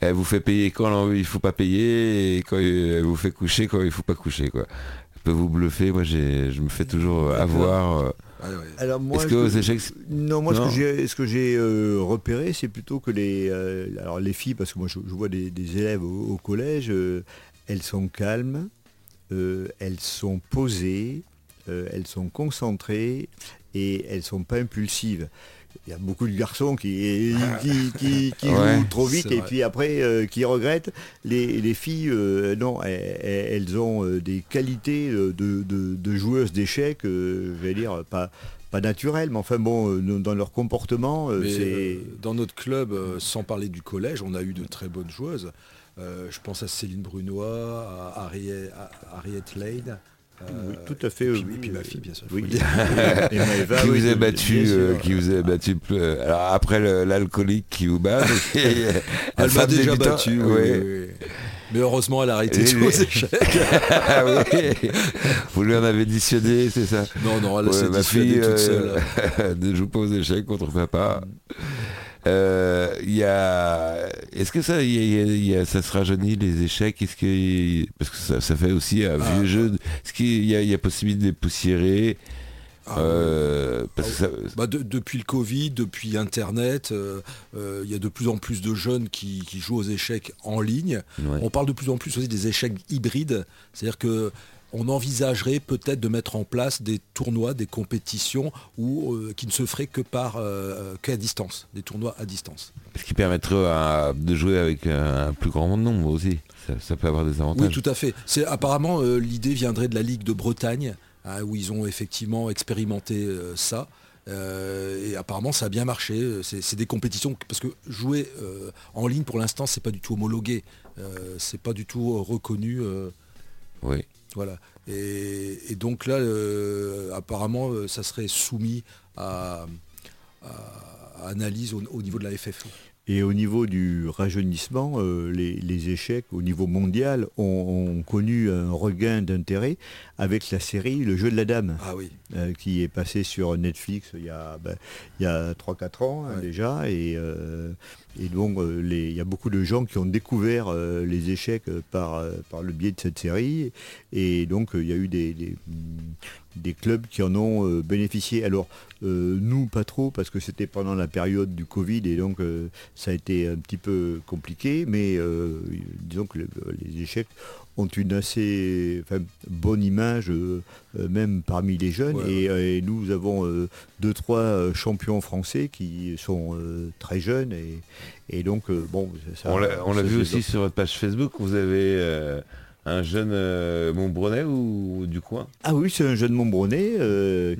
[SPEAKER 2] Elle vous fait payer quand il faut pas payer, et quand elle vous fait coucher quand il faut pas coucher. Quoi. Elle peut vous bluffer. Moi, je me fais toujours avoir. euh.
[SPEAKER 4] Ouais.
[SPEAKER 5] Alors moi,
[SPEAKER 2] Est-ce que aux échecs,
[SPEAKER 5] Non, moi
[SPEAKER 2] Non.
[SPEAKER 5] ce que j'ai, euh, repéré, c'est plutôt que les, euh, alors les filles, parce que moi je, je vois des, des élèves au, au collège, euh, elles sont calmes, euh, elles sont posées, euh, elles sont concentrées et elles sont pas impulsives. Il y a beaucoup de garçons qui, qui, qui- qui
[SPEAKER 2] Ouais,
[SPEAKER 5] jouent trop vite et
[SPEAKER 4] vrai.
[SPEAKER 5] puis après euh, qui regrettent. Les, les filles, euh, non, elles, elles ont des qualités de, de- de joueuses d'échecs, je vais dire, pas, pas naturelles, mais enfin bon, dans leur comportement, c'est...
[SPEAKER 4] dans notre club, sans parler du collège, on a eu de très bonnes joueuses. Je pense à Céline Brunois, à Harriet Lane. Euh,
[SPEAKER 5] Oui, tout à fait,
[SPEAKER 4] Et puis,
[SPEAKER 5] oui,
[SPEAKER 4] et puis ma
[SPEAKER 5] euh,
[SPEAKER 4] fille, bien sûr.
[SPEAKER 5] oui.
[SPEAKER 2] qui vous a battu, euh, qui vous a battu. euh, alors après l'alcoolique qui vous bat. euh,
[SPEAKER 4] Elle m'a déjà battu. oui. Mais heureusement, elle a arrêté jouer
[SPEAKER 2] les-
[SPEAKER 4] aux échecs.
[SPEAKER 2] Ah. Vous lui en avez dissuadé, c'est ça
[SPEAKER 4] Non, non, elle s'est
[SPEAKER 2] ma
[SPEAKER 4] dissuadée
[SPEAKER 2] fille
[SPEAKER 4] toute
[SPEAKER 2] euh,
[SPEAKER 4] seule.
[SPEAKER 2] ne joue pas aux échecs contre papa. Euh, y a, est-ce que ça, y a- y a- ça se rajeunit les échecs? Est-ce que parce que ça, ça fait aussi un
[SPEAKER 4] Ah.
[SPEAKER 2] vieux jeu. Est-ce qu'il y a, il y a possibilité de poussiérer? Ah euh,
[SPEAKER 4] bah, depuis le Covid, depuis Internet, euh, euh, il y a de plus en plus de jeunes qui, jouent aux échecs en ligne. On parle de plus en plus aussi des échecs hybrides, c'est-à-dire que on envisagerait peut-être de mettre en place des tournois, des compétitions qui ne se feraient que par qu'à distance, des tournois à distance.
[SPEAKER 2] Ce qui permettrait de jouer avec un plus grand nombre aussi. Ça, peut avoir des avantages.
[SPEAKER 4] Oui, tout à fait. C'est apparemment l'idée viendrait de la Ligue de Bretagne Hein, où ils ont effectivement expérimenté euh, ça. Euh, et apparemment ça a bien marché. C'est des compétitions parce que jouer euh, en ligne pour l'instant c'est pas du tout homologué, c'est pas du tout reconnu.
[SPEAKER 2] oui.
[SPEAKER 4] Voilà. Et, donc là apparemment ça serait soumis à, analyse au, niveau de la FFO.
[SPEAKER 5] Et au niveau du rajeunissement, euh, les, échecs au niveau mondial ont, connu un regain d'intérêt avec la série Le jeu de la dame,
[SPEAKER 4] ah oui.
[SPEAKER 5] Euh, qui est passé sur Netflix il y a, ben, il 3-4 ans hein, déjà. Et, euh, et donc il y a beaucoup de gens qui ont découvert les échecs par, par le biais de cette série. Et donc il y a eu des, des clubs qui en ont bénéficié. Alors euh, nous, pas trop, parce que c'était pendant la période du Covid et donc euh, ça a été un petit peu compliqué, mais euh, disons que les échecs ont une assez bonne image, même parmi les jeunes. Et, nous avons deux, trois champions français qui sont très jeunes. Et, donc, bon,
[SPEAKER 2] ça, On l'a vu aussi sur votre page Facebook, vous avez un jeune euh, Montbronais ou, du coin?
[SPEAKER 5] Ah oui, c'est un jeune Montbronais euh,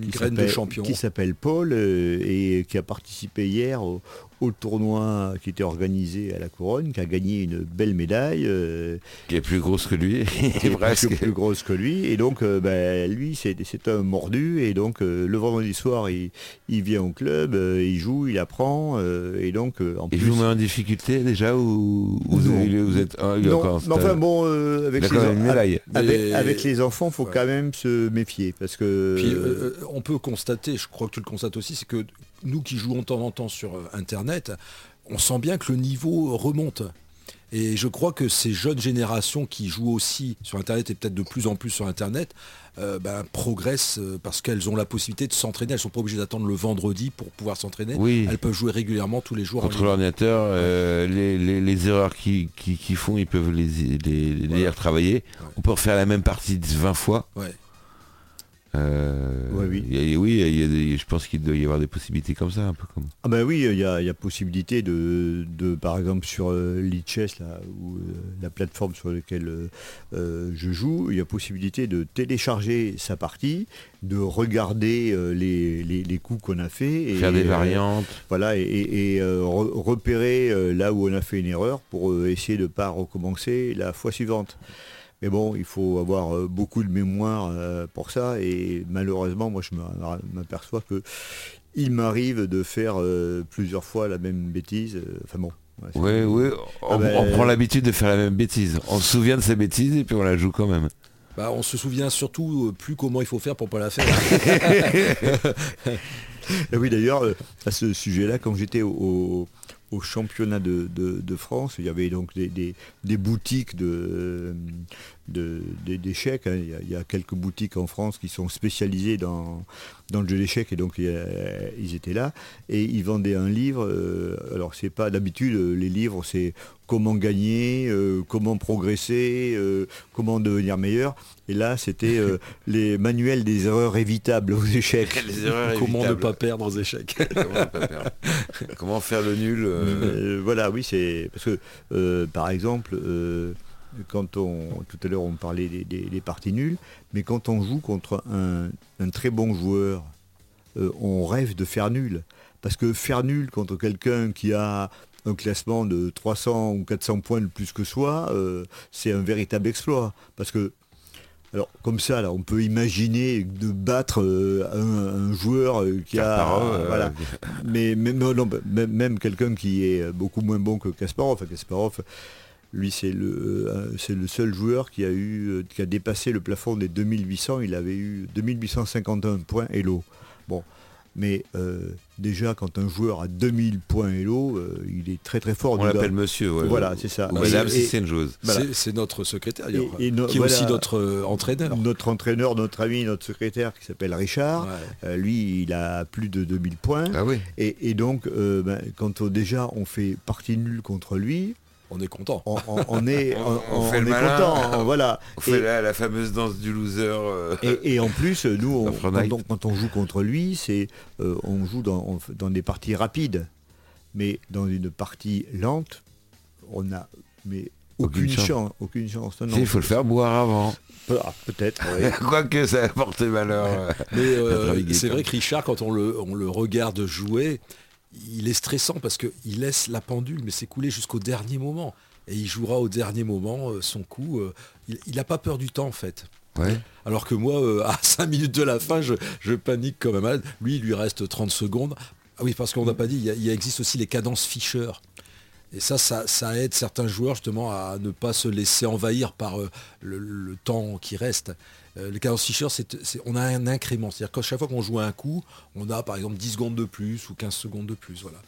[SPEAKER 5] qui s'appelle Paul euh, et qui a participé hier au, au tournoi qui était organisé à la Couronne, qui a gagné une belle médaille. Euh,
[SPEAKER 2] qui est plus grosse que lui.
[SPEAKER 5] qui est presque plus grosse que lui. Et donc, euh, ben, lui, c'est un mordu. Et donc, euh, le vendredi soir, il, vient au club, il joue, il apprend. et donc,
[SPEAKER 2] en il joue en difficulté déjà ou, vous, êtes
[SPEAKER 5] non, enfin bon, avec, les, avec, les enfants, il faut quand même se méfier. Parce que...
[SPEAKER 4] on peut constater, je crois que tu le constates aussi, c'est que nous qui jouons de temps en temps sur euh, Internet, on sent bien que le niveau remonte. Et je crois que ces jeunes générations qui jouent aussi sur Internet et peut-être de plus en plus sur Internet, euh, ben, progressent euh, parce qu'elles ont la possibilité de s'entraîner. Elles ne sont pas obligées d'attendre le vendredi pour pouvoir s'entraîner. Elles peuvent jouer régulièrement tous les jours.
[SPEAKER 2] Contre l'ordinateur, les, erreurs qu'ils font, ils peuvent les, les, retravailler. On peut refaire la même partie 20 fois. Euh, oui, oui je pense qu'il doit y avoir des possibilités comme ça, un peu comme.
[SPEAKER 5] Ah ben oui, il y a, possibilité de, par exemple sur euh, Lichess, là, ou euh, la plateforme sur laquelle je joue, il y a possibilité de télécharger sa partie, de regarder les, coups qu'on a fait,
[SPEAKER 2] et, faire des variantes,
[SPEAKER 5] voilà, et, repérer là où on a fait une erreur pour essayer de ne pas recommencer la fois suivante. Mais bon, il faut avoir euh, beaucoup de mémoire euh, pour ça. Et malheureusement, moi, je m'aperçois que il m'arrive de faire euh, plusieurs fois la même bêtise. Enfin bon.
[SPEAKER 2] oui, oui, ah ben, on, prend l'habitude de faire la même bêtise. On se souvient de ces bêtises et puis on la joue quand même.
[SPEAKER 4] Bah, on se souvient surtout plus comment il faut faire pour pas la faire.
[SPEAKER 5] oui, d'ailleurs, à ce sujet-là, quand j'étais au, au championnat de, France. Il y avait donc des, boutiques de, d'échecs. Hein. Il, y a quelques boutiques en France qui sont spécialisées dans, dans le jeu d'échecs et donc ils étaient là. Et ils vendaient un livre. Euh, alors c'est pas d'habitude, les livres c'est comment gagner, euh, comment progresser, euh, comment devenir meilleur. Et là, c'était les manuels des erreurs évitables aux échecs.
[SPEAKER 4] comment ne pas perdre aux échecs.
[SPEAKER 2] comment, faire le nul.
[SPEAKER 5] voilà, oui, c'est parce que par exemple quand on, tout à l'heure on parlait des, parties nulles, mais quand on joue contre un, très bon joueur, euh, on rêve de faire nul. Parce que faire nul contre quelqu'un qui a un classement de 300 ou 400 points de plus que soi, euh, c'est un véritable exploit. Parce que, alors comme ça, là, on peut imaginer de battre euh, un, joueur qui a... voilà. Mais même, quelqu'un qui est beaucoup moins bon que Kasparov. Kasparov lui, c'est le, euh, c'est le seul joueur qui a, eu, euh, qui a dépassé le plafond des 2800. Il avait eu 2851 points Hello. Bon, Mais euh, déjà, quand un joueur a 2000 points Hello, euh, il est très très fort.
[SPEAKER 2] On l'appelle monsieur. ouais.
[SPEAKER 5] Voilà, c'est ça.
[SPEAKER 2] Madame si c'est une joueuse.
[SPEAKER 5] Voilà.
[SPEAKER 4] C'est- notre secrétaire,
[SPEAKER 5] Et- et no-
[SPEAKER 4] qui est aussi notre euh, entraîneur.
[SPEAKER 5] Notre entraîneur, notre ami, notre secrétaire qui s'appelle Richard,
[SPEAKER 4] Ouais.
[SPEAKER 5] euh, lui, il a plus de 2000 points.
[SPEAKER 2] Ah oui.
[SPEAKER 5] Et, et donc, euh, ben, quand on- déjà on fait partie nulle contre lui,
[SPEAKER 4] On est content.
[SPEAKER 5] on, on- on est,
[SPEAKER 2] On-
[SPEAKER 5] on,
[SPEAKER 2] on fait
[SPEAKER 5] on
[SPEAKER 2] le
[SPEAKER 5] est
[SPEAKER 2] malin.
[SPEAKER 5] content. Voilà.
[SPEAKER 2] On fait
[SPEAKER 5] Et-
[SPEAKER 2] la, la fameuse danse du loser. euh,
[SPEAKER 5] Et, et en plus, nous, quand, quand on joue contre lui, c'est euh, on joue dans, on fait- dans des parties rapides, mais dans une partie lente, on n'a mais
[SPEAKER 2] Aucune
[SPEAKER 5] aucune,
[SPEAKER 2] chance.
[SPEAKER 5] chance. aucune chance.
[SPEAKER 2] Si, il faut le faire boire avant.
[SPEAKER 5] Ah, Peut-être. oui.
[SPEAKER 2] Quoique ça a porté malheur. euh.
[SPEAKER 4] Mais euh, c'est vrai que Richard, quand on le, on le regarde jouer, il est stressant parce qu'il laisse la pendule mais s'écouler jusqu'au dernier moment. Et il jouera au dernier moment euh, son coup. euh, il n'a pas peur du temps en fait.
[SPEAKER 2] Ouais.
[SPEAKER 4] Alors que moi, euh, à 5 minutes de la fin, je, je panique comme un malade. Lui, il lui reste 30 secondes. Ah oui, parce qu'on n'a pas dit, il, y a- il existe aussi les cadences Fischer. Et ça, ça, ça aide certains joueurs justement à ne pas se laisser envahir par euh, le, le temps qui reste. Euh, les cadences Fischer, on a un incrément. C'est-à-dire qu'à chaque fois qu'on joue un coup, on a par exemple 10 secondes de plus ou 15 secondes de plus. Voilà.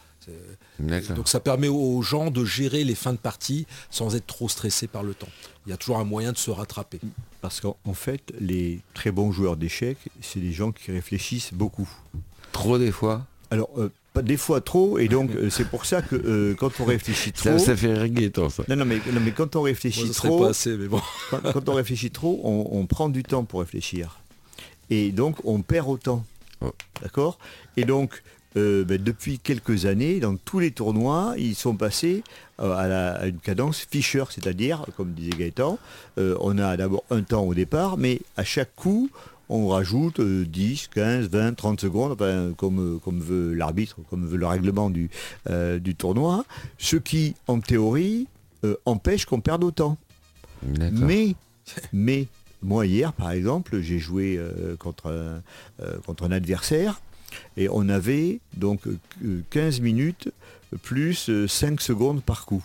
[SPEAKER 4] Donc ça permet aux gens de gérer les fins de partie sans être trop stressés par le temps. Il y a toujours un moyen de se rattraper.
[SPEAKER 5] Parce qu'en en fait, les très bons joueurs d'échecs, c'est des gens qui réfléchissent beaucoup.
[SPEAKER 2] Trop des fois.
[SPEAKER 5] Alors, euh, des fois trop, et donc euh, c'est pour ça que euh, quand on réfléchit trop...
[SPEAKER 2] Ça, ça fait reggaeton ça.
[SPEAKER 5] Non, non, mais, non, mais quand on réfléchit trop,
[SPEAKER 4] pas assez, mais bon.
[SPEAKER 5] quand, quand on réfléchit trop, on, on prend du temps pour réfléchir. Et donc, on perd autant.
[SPEAKER 2] Oh.
[SPEAKER 5] D'accord? Et donc, euh, ben, depuis quelques années, dans tous les tournois, ils sont passés euh, à, la- à une cadence Fischer, c'est-à-dire, comme disait Gaëtan, euh, on a d'abord un temps au départ, mais à chaque coup, on rajoute euh, 10, 15, 20, 30 secondes, enfin, comme, euh, comme veut l'arbitre, comme veut le règlement du, euh, du tournoi, ce qui, en théorie, euh, empêche qu'on perde autant. Mais, mais, moi hier, par exemple, j'ai joué euh, contre, un, contre un adversaire et on avait donc euh, 15 minutes plus euh, 5 secondes par coup.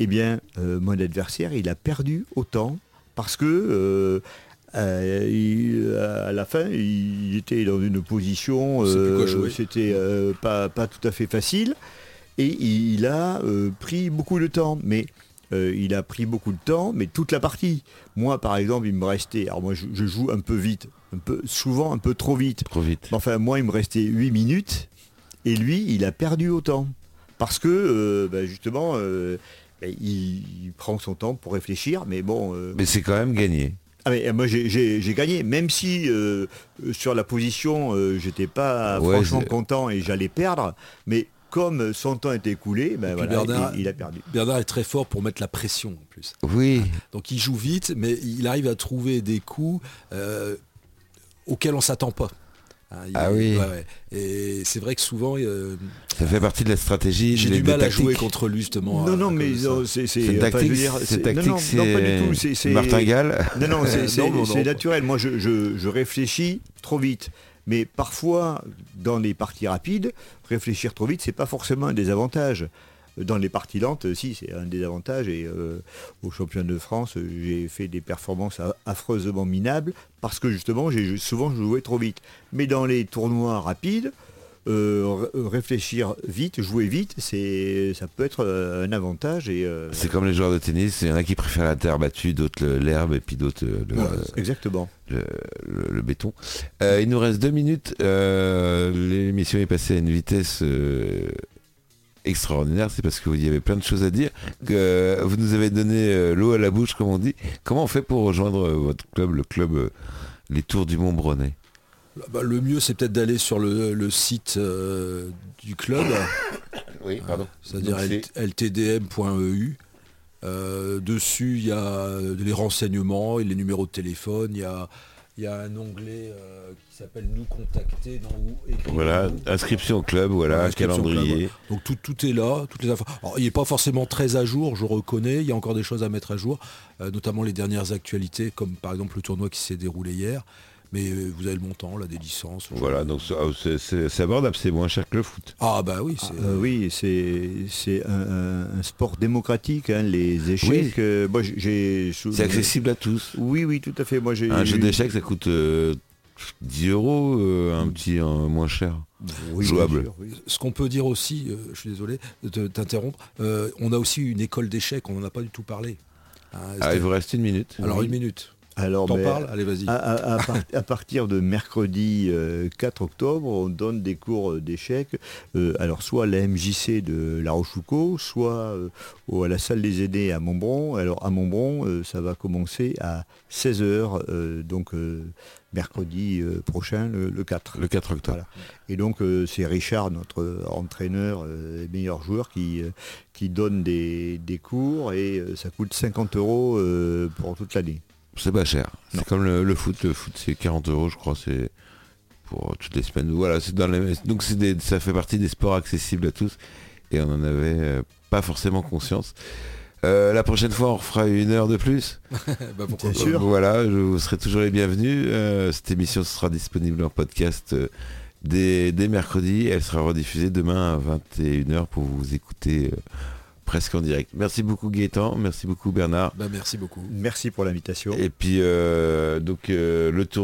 [SPEAKER 5] Eh bien, mon adversaire, il a perdu autant parce que euh, euh, il- à la fin, il était dans une position, euh, c'était euh, pas, pas tout à fait facile, et il a pris beaucoup de temps. Mais il a pris beaucoup de temps, mais toute la partie. Moi, par exemple, il me restait. Alors moi, je, je joue un peu vite, un peu, souvent un peu trop vite.
[SPEAKER 2] Trop vite.
[SPEAKER 5] Mais Enfin, moi, il me restait 8 minutes, et lui, il a perdu autant. Parce que, ben, justement, ben, il, il prend son temps pour réfléchir, mais bon.
[SPEAKER 2] Mais c'est quand même gagné.
[SPEAKER 5] Ah, mais, euh, moi, j'ai- gagné, même si euh, sur la position, euh, j'étais pas
[SPEAKER 2] Ouais,
[SPEAKER 5] franchement content et j'allais perdre, mais comme son temps était écoulé, ben voilà,
[SPEAKER 4] Bernard-
[SPEAKER 5] il, il a perdu.
[SPEAKER 4] Bernard est très fort pour mettre la pression en plus.
[SPEAKER 2] Oui.
[SPEAKER 4] Donc il joue vite, mais il arrive à trouver des coups euh, auxquels on s'attend pas. Hein, il-
[SPEAKER 2] Ah oui.
[SPEAKER 4] ouais, ouais. Et c'est vrai que souvent, euh,
[SPEAKER 2] Ça fait partie de la stratégie.
[SPEAKER 4] j'ai du mal à jouer contre lui justement.
[SPEAKER 5] non, non, mais non, c'est veux
[SPEAKER 2] tactique. C'est tactique.
[SPEAKER 5] non, non, non, pas du tout. C'est
[SPEAKER 2] Martingale.
[SPEAKER 5] Non, non, c'est- naturel. Moi, je, je- je réfléchis trop vite. Mais parfois, dans les parties rapides, réfléchir trop vite, c'est pas forcément un désavantage. Dans les parties lentes, si, c'est un désavantage. Et euh, au championnat de France, j'ai fait des performances affreusement minables parce que justement, j'ai souvent joué trop vite. Mais dans les tournois rapides, euh, ré- réfléchir vite, jouer vite, c'est, ça peut être euh, un avantage. Et, euh,
[SPEAKER 2] C'est comme les joueurs de tennis. Il y en a qui préfèrent la terre battue, d'autres l'herbe et puis d'autres euh, le,
[SPEAKER 5] exactement.
[SPEAKER 2] le- le- le béton. Euh, il nous reste deux minutes. Euh, L'émission est passée à une vitesse euh, extraordinaire. C'est parce qu'il y avait plein de choses à dire que vous nous avez donné euh, l'eau à la bouche, comme on dit. Comment on fait pour rejoindre euh, votre club, le club euh, Les Tours du Mont-Bronnet
[SPEAKER 4] Bah, le mieux, c'est peut-être d'aller sur le, le site euh, du club,
[SPEAKER 2] Oui, pardon.
[SPEAKER 4] c'est-à-dire ltdm.eu. Euh, dessus, il y a les renseignements et les numéros de téléphone. Il y a, il y a un onglet euh, qui s'appelle Nous contacter dans où.
[SPEAKER 2] Voilà, inscription au club, voilà, calendrier.
[SPEAKER 4] club. Donc tout, tout est là, toutes les infos. Alors, il n'est pas forcément très à jour, je reconnais, il y a encore des choses à mettre à jour, euh, notamment les dernières actualités, comme par exemple le tournoi qui s'est déroulé hier. Mais euh, vous avez le montant, là, des licences.
[SPEAKER 2] Voilà, donc oh, c'est- abordable, c'est moins cher que le foot.
[SPEAKER 4] Ah bah oui, c'est...
[SPEAKER 5] Euh, oui, c'est c'est un, un- sport démocratique, hein, les échecs. euh, moi, j'ai-
[SPEAKER 2] C'est accessible à tous.
[SPEAKER 5] Oui, oui, tout à fait. Moi, j'ai
[SPEAKER 2] Un jeu
[SPEAKER 5] eu-
[SPEAKER 2] d'échecs, ça coûte euh, 10 euros, euh, un petit euh, moins cher.
[SPEAKER 5] Oui,
[SPEAKER 2] Jouable.
[SPEAKER 5] bien sûr, oui.
[SPEAKER 4] Ce qu'on peut dire aussi, euh, je suis désolé de t'interrompre, euh, on a aussi une école d'échecs, on n'en a pas du tout donne Ah,
[SPEAKER 2] Ah, il vous reste une minute.
[SPEAKER 4] Alors
[SPEAKER 5] Oui.
[SPEAKER 4] une minute.
[SPEAKER 5] Alors,
[SPEAKER 4] T'en
[SPEAKER 5] mais
[SPEAKER 4] parles? Allez, vas-y.
[SPEAKER 5] à, à- à par- à partir de mercredi euh, 4 octobre, on donne des cours d'échecs, euh, alors soit à la MJC de La Rochefoucauld, soit euh, à la salle des aînés à Montbron. Alors à Montbron, euh, ça va commencer à 16h, donc euh, mercredi euh, prochain, le, le 4.
[SPEAKER 2] Le 4 octobre.
[SPEAKER 5] Voilà. Et donc euh, c'est Richard, notre entraîneur euh, et meilleur joueur, qui, euh, qui donne des, des cours et euh, ça coûte 50 euros euh, pour toute l'année.
[SPEAKER 2] C'est pas cher. C'est comme le, le foot. Le foot, c'est 40 euros, je crois. C'est pour toutes les semaines. Voilà, c'est dans les... Donc c'est des- ça fait partie des sports accessibles à tous. Et on en avait euh, pas forcément conscience. Euh, la prochaine fois, on refera une heure de plus.
[SPEAKER 4] Bah, pourquoi
[SPEAKER 5] Bien
[SPEAKER 4] pas.
[SPEAKER 5] sûr?
[SPEAKER 2] Voilà, je vous serez toujours les bienvenus. Euh, cette émission sera disponible en podcast euh, dès, dès mercredi. Elle sera rediffusée demain à 21h pour vous écouter euh, presque en direct. Merci beaucoup Gaëtan, merci beaucoup Bernard.
[SPEAKER 4] Bah, merci beaucoup.
[SPEAKER 5] Merci pour l'invitation.
[SPEAKER 2] Et puis euh, donc euh, le tour